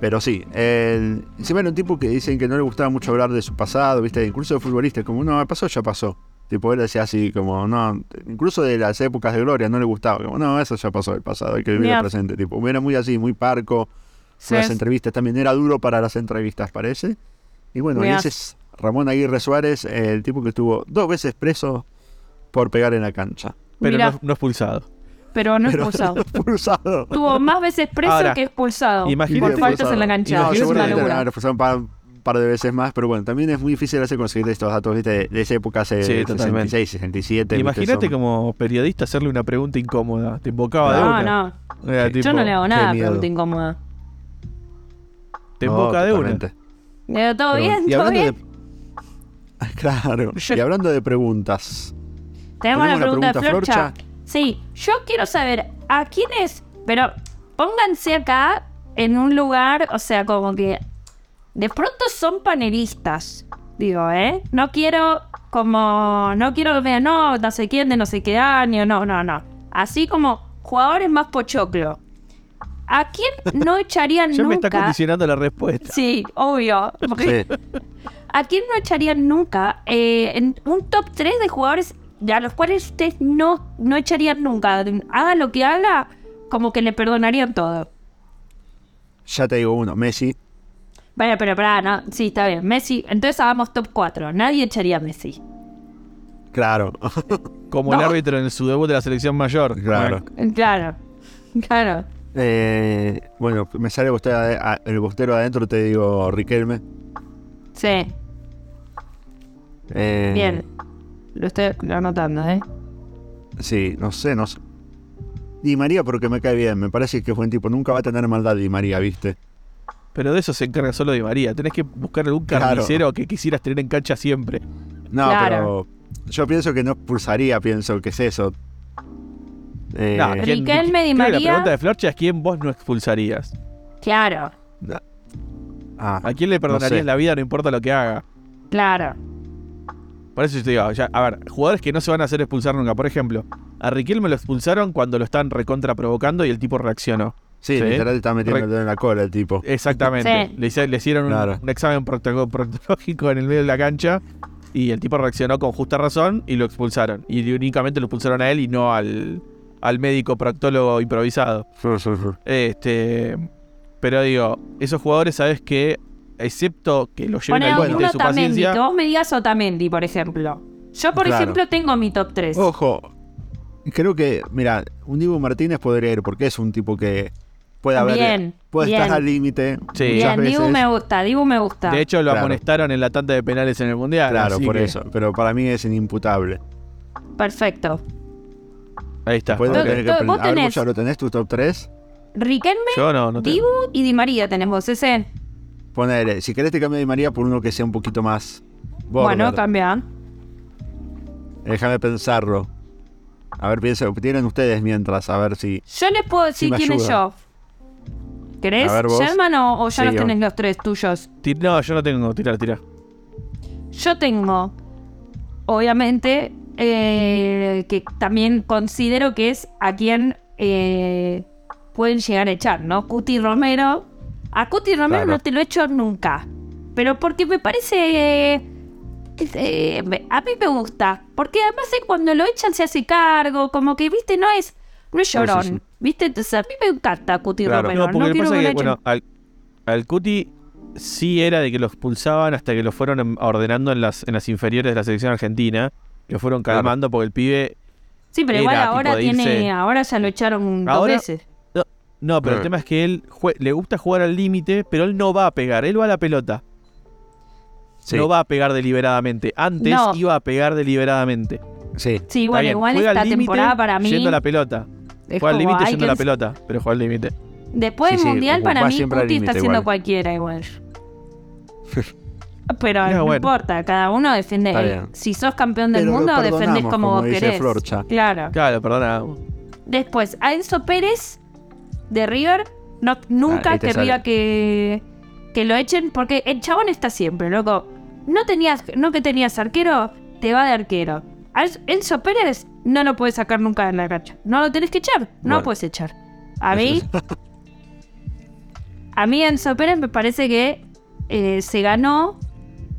pero sí, el, encima era un tipo que dicen que no le gustaba mucho hablar de su pasado, ¿viste? Incluso de futbolistas, como, no, pasó, ya pasó. Tipo, él decía así, como, no, incluso de las épocas de gloria no le gustaba, como, no, eso ya pasó del pasado, hay que vivir Mira. el presente. Tipo, era muy así, muy parco. Sí. Las entrevistas también era duro para las entrevistas, parece. Y bueno, y ese es Ramón Aguirre Suárez, el tipo que estuvo dos veces preso por pegar en la cancha. Pero no expulsado. Pero no Pero expulsado. expulsado. Tuvo más veces preso Ahora, que expulsado. imagínate- por faltas en la. No, una locura. la expulsaron un par de veces más, pero bueno, también es muy difícil hacer conseguir estos datos ¿viste? de, de esa época, hace Sí, totalmente. 66, 67. ¿viste? Imagínate como periodista hacerle una pregunta incómoda. Te invocaba de No, una. no. Era Yo tipo, no le hago nada, pregunta incómoda. Te No, invoca de una. totalmente. Eh, ¿Todo bien? ¿Todo bien? de- Claro. Yo- Y hablando de preguntas. Tenemos la ¿tenemos pregunta, una de pregunta, Florcha. Florcha? Sí, yo quiero saber a quiénes, pero pónganse acá en un lugar, o sea, como que de pronto son panelistas, digo, ¿eh? No quiero como, no quiero que me no, no sé quién de no sé qué año, no, no, no. Así como jugadores más pochoclo. ¿A quién no echarían Ya me está nunca? condicionando la respuesta. Sí, obvio. porque- Sí. ¿A quién no echarían nunca eh, en un top 3 de jugadores a los cuales ustedes no, no echarían nunca? Haga lo que haga, como que le perdonarían todo. Ya te digo uno, Messi. Vaya, pero pará, no. Sí, está bien. Messi, entonces hagamos top 4. Nadie echaría a Messi. Claro. Como el árbitro en su debut de la selección mayor. Claro. Claro. Claro. Eh, bueno, me sale usted ade- a- el bostero adentro, te digo Riquelme. Sí, Eh, bien. Lo estoy anotando, ¿eh? Sí, no sé, no sé. Di María porque me cae bien, me parece que es buen tipo. Nunca va a tener maldad Di María, ¿viste? Pero de eso se encarga solo Di María. Tenés que buscar algún Claro. carnicero que quisieras tener en cancha siempre. No, Claro. pero yo pienso que no expulsaría, pienso que es eso. Eh, No, ¿quién- Riquelme, Di La pregunta de Florcha es quién vos no expulsarías. Claro, ah, ¿A quién le perdonarías sé. la vida no importa lo que haga? claro. Por eso yo te digo, ya, a ver, jugadores que no se van a hacer expulsar nunca. Por ejemplo, a Riquelme lo expulsaron cuando lo están recontra provocando y el tipo reaccionó. sí, sí. literal está metiendo Re- el dedo en la cola el tipo. Exactamente. Sí. Le, hice- le hicieron un, Claro. un examen procto- proctológico en el medio de la cancha y el tipo reaccionó con justa razón y lo expulsaron. Y únicamente lo expulsaron a él y no al, al médico proctólogo improvisado. Este, pero digo, esos jugadores, sabes que, excepto que lo lleven al límite de su Otamendi, paciencia. que vos me digas Otamendi, por ejemplo. Yo, por Claro. ejemplo, tengo mi top 3. Ojo, creo que, mira, un Dibu Martínez podría ir porque es un tipo que puede haber. Bien, puede bien. estar al límite. Sí. Bien, veces. Dibu me gusta, Dibu me gusta. De hecho, lo Claro. amonestaron en la tanda de penales en el mundial. Claro, por que- eso. Pero para mí es inimputable. Perfecto. Ahí está. Después de ok. tener que Vos a ver, lo tenés tu top 3. Riquelme, Yo no, no tengo. Dibu y Di María tenés vos, ese. Ponele, si querés te cambio de María por uno que sea un poquito más. border. Bueno, cambia. Déjame pensarlo. A ver, pienso, tienen ustedes mientras, a ver si. Yo les puedo decir quién es yo. ¿Querés? Ver, vos. ¿Sherman o, o ya Sí, los tenés los tres tuyos? No, yo no tengo. Tira, tira. Yo tengo, obviamente, eh, que también considero que es a quien eh, pueden llegar a echar, ¿no? Cuti Romero. A Cuti Romero Claro. no te lo he hecho nunca. Pero porque me parece... eh, eh, me- a mí me gusta. Porque además de cuando lo echan se hace cargo. Como que, viste, no es... No es Sí, sí, llorón. sí. ¿Viste? Entonces a mí me encanta Cuti Claro. Romero. No, porque quiero que es que, bueno, al, al Cuti sí era de que lo expulsaban hasta que lo fueron em- ordenando en las, en las inferiores de la selección argentina. Lo fueron Claro. calmando porque el pibe. Sí, pero igual ahora tiene... irse- Ahora ya lo echaron dos veces. No, pero el Eh. tema es que él le gusta jugar al límite, pero él no va a pegar, él va a la pelota. Sí, No va a pegar deliberadamente. Antes No. iba a pegar deliberadamente. sí. Sí, igual juega al esta temporada para mí. Yendo a la pelota. es Juega al límite yendo a la pelota, pero juega al límite. Después del sí, mundial, para mí, Cuti está haciendo igual. cualquiera igual. Pero no bueno. importa, cada uno defiende. Si sos campeón del Pero mundo, defendés como, como vos dice querés. Florcha. Claro. Claro, perdona. Después, a Enzo Pérez de River, no, nunca Ah, querría que, que lo echen, porque el chabón está siempre, loco. No tenías, no que tenías arquero, te va de arquero. A Enzo Pérez no lo puedes sacar nunca de la cancha. No lo tenés que echar, no Bueno. lo puedes echar. A mí, a mí Enzo Pérez me parece que eh, se ganó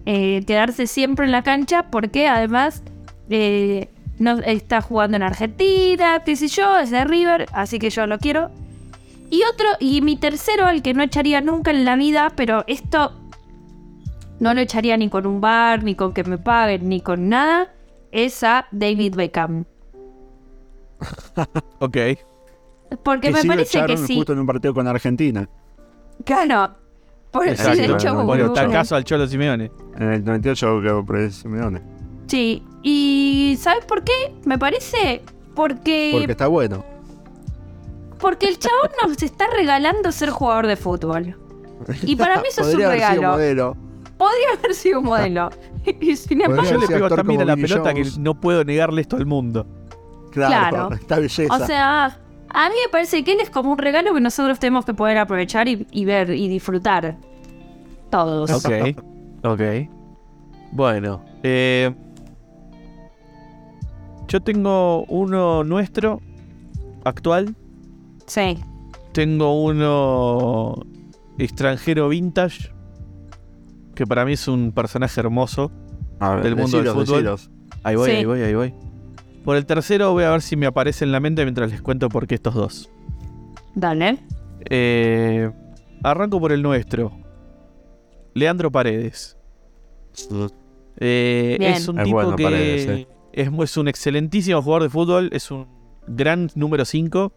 eh, quedarse siempre en la cancha porque además eh, no está jugando en Argentina, qué sé yo, es de River, así que yo lo quiero. Y otro, y mi tercero, al que no echaría nunca en la vida, pero esto no lo echaría ni con un bar, ni con que me paguen, ni con nada, es a David Beckham. Ok. Porque Que me sí lo parece que echaron sí. justo en un partido con Argentina. Claro. Por, sí, Exacto, de hecho, no, Bueno, caso al Cholo Simeone. En el 98 creo por el Simeone. Sí, y ¿sabes por qué? Me parece porque Porque está bueno. Porque el chabón nos está regalando ser jugador de fútbol. Y para mí eso es un Podría haber sido regalo. modelo. Podría haber sido un modelo. Y sin embargo, Yo le pego también a la pelota que no puedo negarle esto al mundo. Claro, Claro. está belleza. o sea, a mí me parece que él es como un regalo que nosotros tenemos que poder aprovechar y, y ver y disfrutar. Todos. Ok. ok. Bueno. eh, yo tengo uno nuestro, actual. Sí. Tengo uno extranjero vintage. Que para mí es un personaje hermoso. A ver, del mundo del decilos, fútbol. decilos. Ahí voy, Sí. ahí voy, ahí voy. Por el tercero voy a ver si me aparece en la mente mientras les cuento por qué estos dos. Dale. Eh, arranco por el nuestro. Leandro Paredes. Eh, Bien. es un Es tipo bueno que Paredes, eh. es, es un excelentísimo jugador de fútbol. Es un gran número 5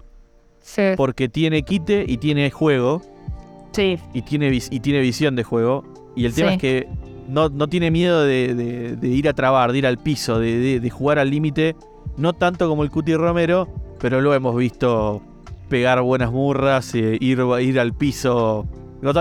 Sí. porque tiene quite y tiene juego Sí. y tiene, y tiene visión de juego. Y el tema Sí. es que no, no tiene miedo de, de- de ir a trabar, de ir al piso, de, jugar al límite. No tanto como el Cuti Romero, pero lo hemos visto pegar buenas murras, eh, ir, ir al piso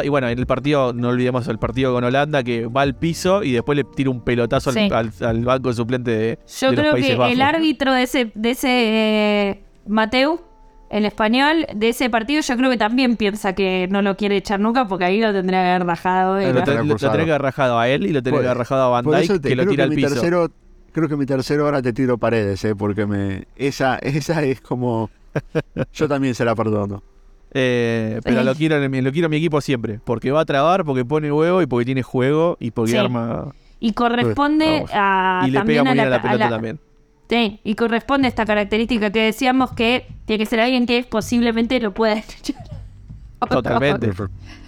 Y bueno, en el partido, no olvidemos el partido con Holanda, que va al piso y después le tira un pelotazo al- Sí. al, al banco suplente de, Yo de los creo Países que Bajos. el árbitro de ese, de ese eh, Mateu, en español, de ese partido, yo creo que también piensa que no lo quiere echar nunca porque ahí lo tendría que haber rajado. lo, ten- lo tendría que haber rajado a él y lo tendría que haber rajado a Van te- que lo creo tira que al mi piso. tercero, creo que mi tercero ahora te tiro paredes, eh, porque me esa esa es como yo también se la perdono. Eh, pero Sí. lo quiero, en lo quiero en mi equipo siempre. Porque va a trabar, porque pone huevo y porque tiene juego y porque Sí. arma. Y corresponde Vamos. a. y le también pega muy a bien a la a pelota la- también. Sí, y corresponde a esta característica que decíamos que tiene que ser alguien que posiblemente lo pueda echar. Totalmente.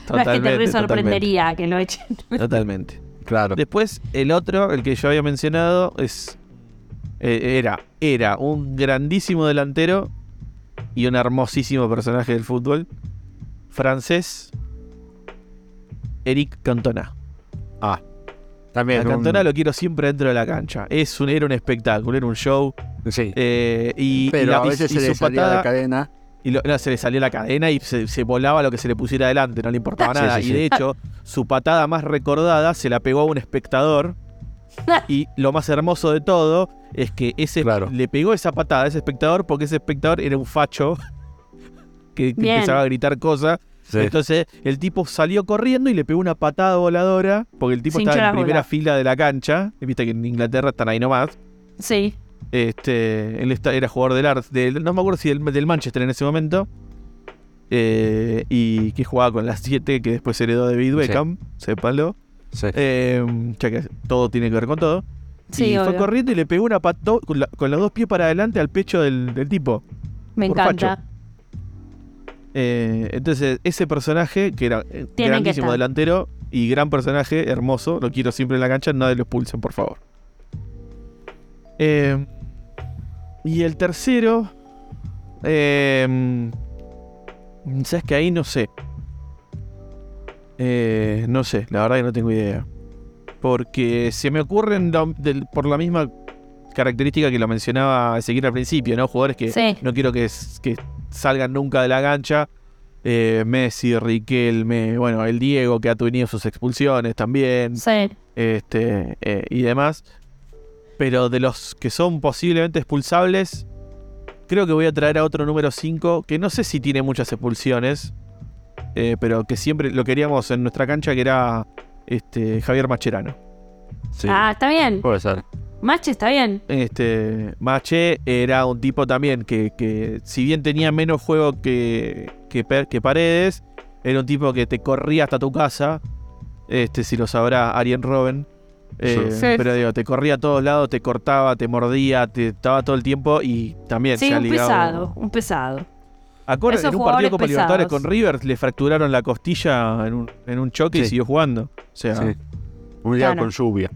No es que te sorprendería que lo echen. Totalmente. Claro. Después, el otro, el que yo había mencionado, es. eh, era, era un grandísimo delantero y un hermosísimo personaje del fútbol. Francés. Eric Cantona. Ah. También A un- Cantona lo quiero siempre dentro de la cancha. Es un, era un espectáculo, era un show. sí. eh, y, y pero la- a y- veces y se le salía patada- la cadena. Y lo- no, se le salió la cadena y se, se volaba lo que se le pusiera adelante, no le importaba nada. sí, y sí. de hecho, su patada más recordada se la pegó a un espectador. Y lo más hermoso de todo es que ese Claro. le pegó esa patada a ese espectador porque ese espectador era un facho que, empezaba a gritar cosas. Sí. Entonces el tipo salió corriendo y le pegó una patada voladora porque el tipo estaba en la primera bola. fila de la cancha. Viste que en Inglaterra están ahí nomás. Sí. Este, él era jugador del Ars, del, no me acuerdo si del, del Manchester en ese momento. Eh, y que jugaba con las 7 que después heredó de David Sí. Beckham, sépanlo. Sí. Eh, ya que todo tiene que ver con todo. Sí, y fue corriendo y le pegó una patada con, los dos pies para adelante al pecho del, del tipo. Me Por encanta. Eh, entonces, ese personaje, que era eh, grandísimo delantero y gran personaje, hermoso, lo quiero siempre en la cancha, nadie lo expulsen, por favor. Eh, y el tercero, eh, sabes que ahí no sé. Eh, no sé, la verdad que no tengo idea. Porque se me ocurren la- del- por la misma característica que lo mencionaba Ezequiel al principio, ¿no? Jugadores que Sí. no quiero que salgan nunca de la cancha. Eh, Messi, Riquelme, bueno, el Diego que ha tenido sus expulsiones también, Sí. este, eh, y demás. Pero de los que son posiblemente expulsables, creo que voy a traer a otro número 5, que no sé si tiene muchas expulsiones, eh, pero que siempre lo queríamos en nuestra cancha, que era este, Javier Macherano. Sí. Ah, está bien. Puede ser. Mache está bien. Este, Mache era un tipo también que, que si bien tenía menos juego que, que, Paredes, era un tipo que te corría hasta tu casa. Este, si lo sabrá Arien Robben. Eh, Sí. Pero digo, te corría a todos lados, te cortaba, te mordía, te estaba todo el tiempo y también Sí, se ha un ligado. pesado, un pesado. Acorde, en un partido Copa Libertadores con River le fracturaron la costilla en un, en un choque y siguió jugando. O sea, Sí. Un día Claro. con lluvia.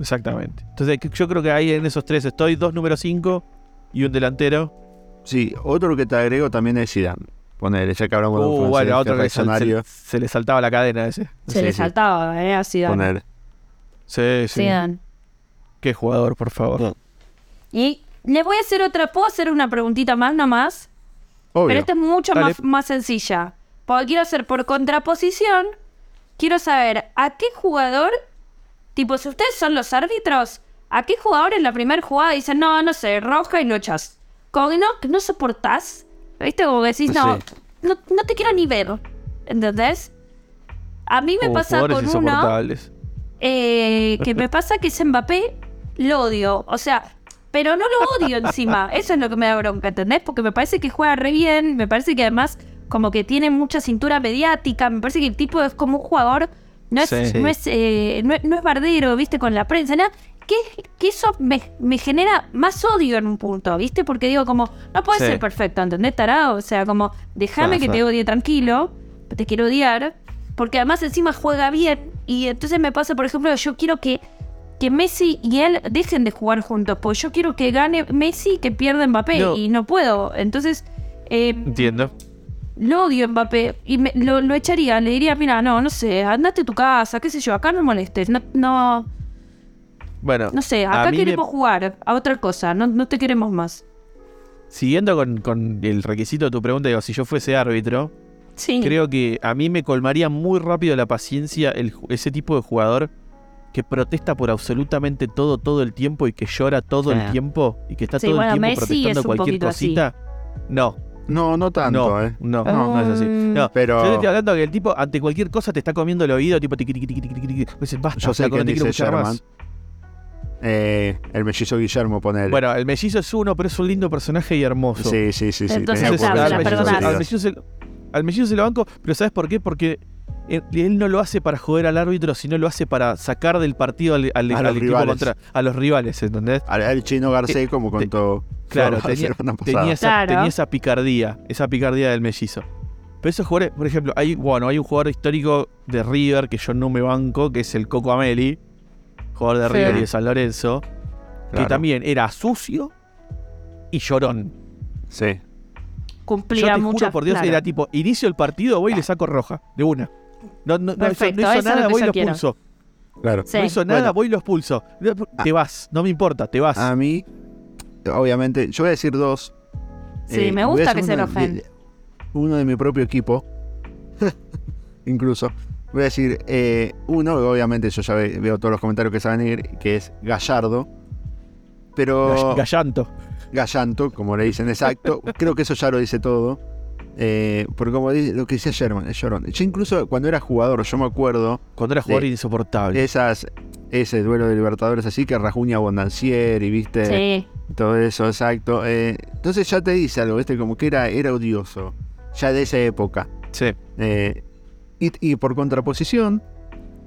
Exactamente. Entonces yo creo que ahí en esos tres estoy, dos número 5 y un delantero. Sí, otro que te agrego también es Zidane. Ponele, ya que hablamos de un Uh, francés bueno, otro que se, se- se le saltaba la cadena ese. Se Sí, le sí. saltaba, eh, a Zidane. ponele. Sí, sí. Zidane. Qué jugador, por favor. Y le voy a hacer otra, ¿puedo hacer una preguntita más nomás? Obvio. Pero esta es mucho Dale. más, más sencilla. Porque quiero hacer por contraposición, quiero saber a qué jugador, tipo, si ustedes son los árbitros, a qué jugador en la primera jugada dicen, no, no sé, roja y lo echas. Como que no, no soportás. ¿Viste? Como que decís, no, Sí. no, no te quiero ni ver. ¿Entendés? A mí me pasa con uno eh, que me pasa que es Mbappé, lo odio. O sea, pero no lo odio encima. Eso es lo que me da bronca, ¿entendés? Porque me parece que juega re bien, me parece que además como que tiene mucha cintura mediática, me parece que el tipo es como un jugador, no es, Sí. no es, eh, no, es- no es bardero, ¿viste? Con la prensa, nada. Que, que eso me, me genera más odio en un punto, ¿viste? Porque digo como, no puedes Sí. ser perfecto, ¿entendés, tarado? O sea, como, déjame que te odie tranquilo, te quiero odiar, porque además encima juega bien, y entonces me pasa, por ejemplo, yo quiero que, que Messi y él dejen de jugar juntos, pues yo quiero que gane Messi y que pierda Mbappé, No. y no puedo, entonces... eh, Entiendo. Lo odio Mbappé y me- lo, lo echaría, le diría, mira, no, no sé, andate a tu casa, qué sé yo, acá no molestes, no, no, Bueno, no sé, acá me- queremos jugar a otra cosa, no, no te queremos más. siguiendo con, con el requisito de tu pregunta, digo, si yo fuese árbitro, Sí. creo que a mí me colmaría muy rápido la paciencia el ese tipo de jugador que protesta por absolutamente todo todo el tiempo y que llora todo Sí. el tiempo y que está Sí, todo bueno, el tiempo Messi protestando cualquier poquito así. cosita. No, No, no tanto, no, ¿eh? no, no, no es así. Mm. No, Pero- yo te estoy hablando que el tipo ante cualquier cosa te está comiendo el oído, tipo tiqui tiqui tiqui tiqui. Dices, basta, Yo sé no quién dice más. Eh, el mellizo Guillermo pone. Bueno, el mellizo es uno, pero es un lindo personaje y hermoso. sí, sí, sí. sí Entonces, al, mellizo, al mellizo se, al mellizo se lo banco, pero ¿sabes por qué? Porque él, él no lo hace para joder al árbitro, sino lo hace para sacar del partido al, al- A al los equipo rivales. contra a los rivales, ¿entendés? Al, al chino Garcés, como te- contó. Claro, tenía, esa, Claro. tenía esa picardía, esa picardía del mellizo. Pero esos jugadores, por ejemplo, hay, bueno, hay un jugador histórico de River que yo no me banco, que es el Coco Ameli, jugador de Sí. River y de San Lorenzo, que también era sucio y llorón. Sí. Cumplía Yo te muchas juro por Dios, claro. era tipo, inicio el partido, voy y le saco roja, de una. No, no, no, Perfecto, no eso hizo lo nada, voy y lo expulso. Claro. Sí. No hizo nada, Bueno. voy y lo expulso. Te vas, no me importa, te vas. A mí, obviamente, yo voy a decir dos. Sí, Eh, me a gusta que se enojen. de- Uno de mi propio equipo. Incluso. Voy a decir eh, uno, obviamente yo ya ve- veo todos los comentarios que se van a ir, que es Gallardo. Pero Gall- Gallanto. Gallanto, como le dicen exacto, creo que eso ya lo dice todo. Eh, porque como dice, lo que decía Sherman, es llorón. Yo incluso cuando era jugador, yo me acuerdo Cuando era jugador insoportable. esas, ese duelo de Libertadores así que Rajuña Bondancieri, viste, Sí. todo eso, exacto. Eh, entonces ya te dice algo, viste, como que era, era odioso, ya de esa época. Sí. Eh, y, y por contraposición,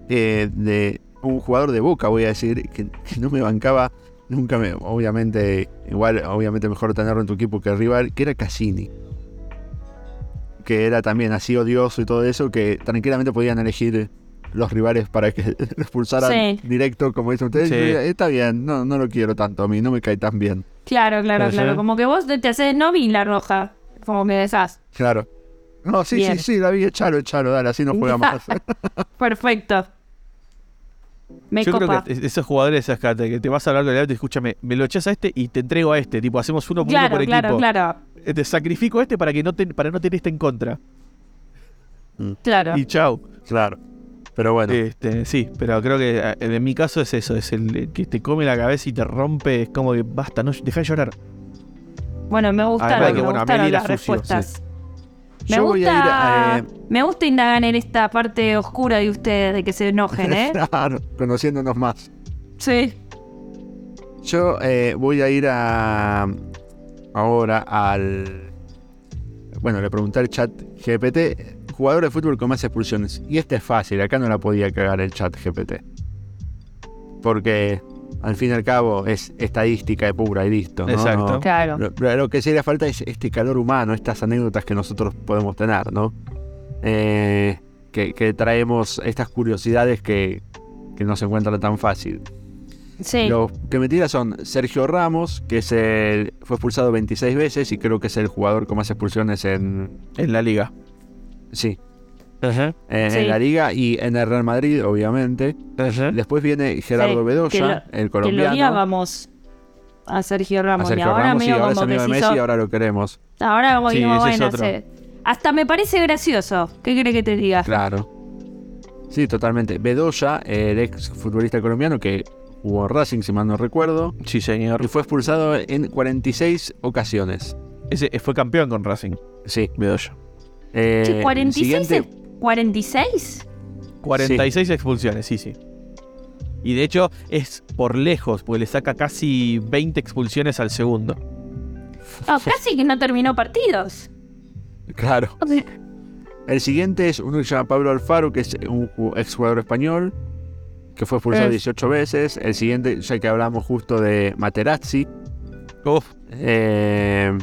eh, de un jugador de Boca, voy a decir, que, que no me bancaba nunca, me, obviamente, igual, obviamente mejor tenerlo en tu equipo que el rival, que era Cassini. Que era también así odioso y todo eso, que tranquilamente podían elegir los rivales para que lo expulsaran Sí. directo, como dicen ustedes. Sí. Está bien, no, no lo quiero tanto a mí, no me cae tan bien. Claro, claro, claro. ser. Como que vos te haces no vi la roja. Como que desás. Claro. No, sí, Bien. sí, sí, David, echalo, echalo, dale, así no juega más. Perfecto. Me Yo copa. creo que es- esos jugadores esas que te, que te vas a hablar con el árbitro y escúchame, me lo echas a este y te entrego a este. Tipo, hacemos uno por uno Claro, por claro, equipo. claro. Eh, Te sacrifico este para que no te, para no tener este en contra. Claro. Y chau. claro. Pero bueno. Este, sí, pero creo que eh, en mi caso es eso, es el eh, que te come la cabeza y te rompe, es como que basta, no deja de llorar. Bueno, me gustaron, Además de que, me bueno, gustaron las sucio, respuestas. Me Yo voy a ir gusta, a, eh, me gusta indagar en esta parte oscura de ustedes, de que se enojen, ¿eh? Claro, conociéndonos más. sí. Yo eh, voy a ir a ahora al. Bueno, le pregunté al chat GPT, jugador de fútbol con más expulsiones. Y este es fácil, acá no la podía cagar el chat GPT. Porque al fin y al cabo es estadística de pura y listo. ¿no? Exacto. No- Claro. Lo, lo- que sí haría falta es este calor humano, estas anécdotas que nosotros podemos tener, ¿no? Eh, que, que traemos estas curiosidades que, que no se encuentran tan fácil. Sí. Los que me tira son Sergio Ramos, que es el, fue expulsado 26 veces y creo que es el jugador con más expulsiones en, En la liga. sí, en, Sí. en la liga y en el Real Madrid, obviamente. Después viene Gerardo Sí, Bedoya, que lo- el Que lo colombiano. a Sergio a Ramos. Sergio y ahora Ramos, sí, medio ahora es que amigo de Messi hizo- y ahora lo queremos. Ahora como Sí, digo, ese es bueno, otro. se- hasta me parece gracioso. ¿Qué cree que te diga? Claro. Sí, totalmente. Bedoya, el ex futbolista colombiano que jugó Racing, si mal no recuerdo, Sí, señor. y fue expulsado en 46 ocasiones. Ese fue campeón con Racing, Sí. Bedoya. Eh, Che, 46. siguiente- ¿46? 46 expulsiones, sí, sí. Y de hecho es por lejos, porque le saca casi 20 expulsiones al segundo. No, casi que no terminó partidos. Claro. El siguiente es uno que se llama Pablo Alfaro, que es un ju- exjugador español, que fue expulsado Eh. 18 veces. El siguiente, ya que hablamos justo de Materazzi. Uf. eh,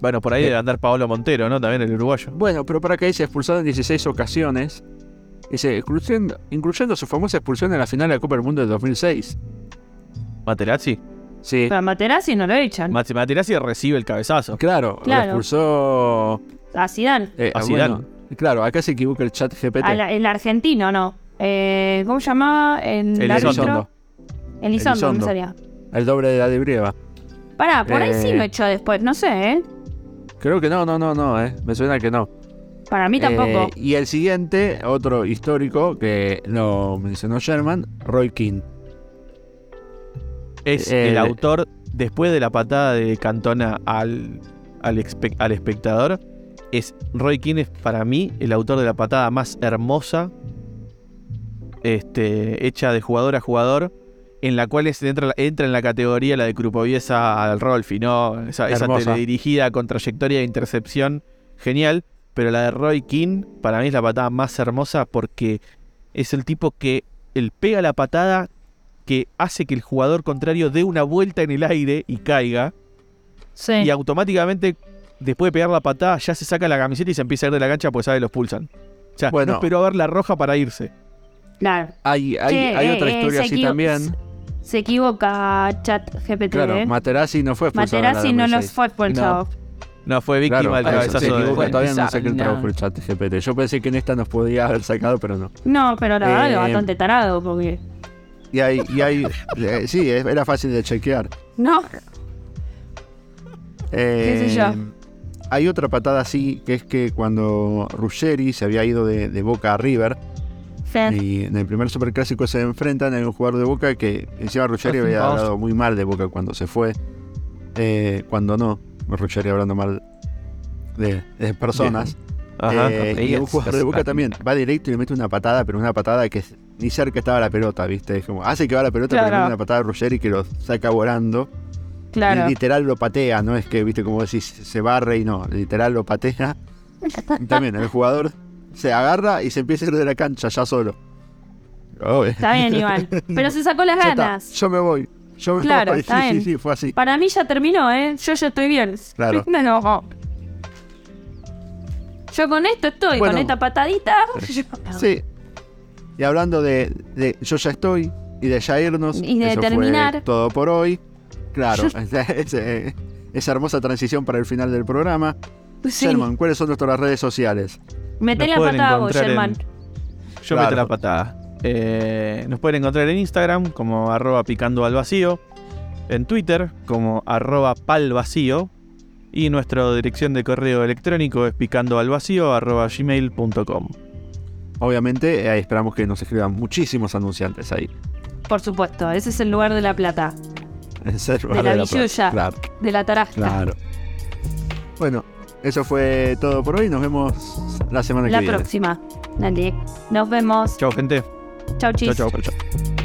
Bueno, por ahí Eh. debe andar Paolo Montero, ¿no? También el uruguayo. bueno, pero para que dice expulsado en 16 ocasiones. Dice, incluyendo, incluyendo su famosa expulsión en la final de la Copa del Mundo de 2006. Materazzi. Sí, Pero Materazzi no lo echan. Mate- Materazzi recibe el cabezazo. claro, lo expulsó. a Zidane. eh, A bueno, Zidane. claro, acá se equivoca el chat GPT. El argentino, no. Eh, ¿Cómo se llamaba? El, El? Elizondo. Elizondo, ¿cómo Elizondo. sería? El doble de la de Brieva. Pará, por ahí sí Eh. lo echó después, no sé, ¿eh? Creo que no, no, no, no, eh. Me suena que no. Para mí tampoco. Eh, y el siguiente, otro histórico que lo mencionó Sherman, Roy King. Es Eh, el autor, después de la patada de Cantona al, al, espe- al espectador, es Roy Keane es para mí el autor de la patada más hermosa este, hecha de jugador a jugador, en la cual es- entra, entra en la categoría la de Krupoviesa al Rolfi, ¿no? Esa, esa teledirigida con trayectoria de intercepción, genial. Pero la de Roy King, para mí es la patada más hermosa porque es el tipo que él pega la patada que hace que el jugador contrario dé una vuelta en el aire y caiga. sí. Y automáticamente, después de pegar la patada, ya se saca la camiseta y se empieza a ir de la cancha porque sabe los pulsan. O sea, Bueno. no esperó a ver la roja para irse. Claro. Hay, hay, Che, hay eh, otra historia así también. Se equivoca Chat GPT. Claro, ¿eh? Materazzi no fue expulsado. Materazzi no los 2006. fue expulsado. No fue víctima Claro, del por cabezazo de... equivoca, Bueno, todavía no esa- sé qué el no. trabajo el chat GPT. Yo pensé que en esta nos podía haber sacado, pero no. No, pero la verdad Eh, bastante tarado, porque. Y hay, y hay eh, sí, era fácil de chequear. No. Eh, sé yo? Hay otra patada así, que es que cuando Ruggeri se había ido de, de Boca a River, Y en el primer superclásico se enfrentan hay un jugador de Boca que encima Ruggeri había hablado muy mal de Boca cuando se fue. Eh, cuando no, Ruggeri hablando mal de, de personas. Ajá. Eh, y un jugador de Boca también va directo y le mete una patada, pero una patada que ni cerca estaba la pelota, ¿viste? Es como, hace que va la pelota, pero le mete una patada a Ruggeri que lo saca volando. claro. Y literal lo patea, no es que, viste, como decís, se barre y no, literal lo patea. También el jugador se agarra y se empieza a ir de la cancha ya solo. Oh, eh. Está bien, Iván. Pero se sacó las ganas. yo me voy. Yo me Claro, voy. está Sí, bien. sí, fue así. Para mí ya terminó, ¿eh? Yo ya estoy bien. Claro. No, no. Yo con esto estoy, Bueno. con esta patadita. yo- Sí. Y hablando de, de Yo ya estoy y de ya irnos, Y de eso fue terminar. todo por hoy. Claro, esa, hermosa transición para el final del programa. Sí. Sherman, ¿cuáles son nuestras redes sociales? Nos la patada vos, en- Sherman. Yo Claro. meto la patada. Eh, nos pueden encontrar en Instagram como arroba picando al vacío, en Twitter como arroba pal vacío y nuestra dirección de correo electrónico es picando al vacío arroba gmail.com. Obviamente, eh, esperamos que nos escriban muchísimos anunciantes ahí. Por supuesto, ese es el lugar de la plata, En serio, De la billulla. pena. Claro, de la tarasca. claro. Bueno, eso fue todo por hoy. Nos vemos la semana La que viene. próxima. Dale. Nos vemos. Chao gente. Chau, chis. Chao, chao,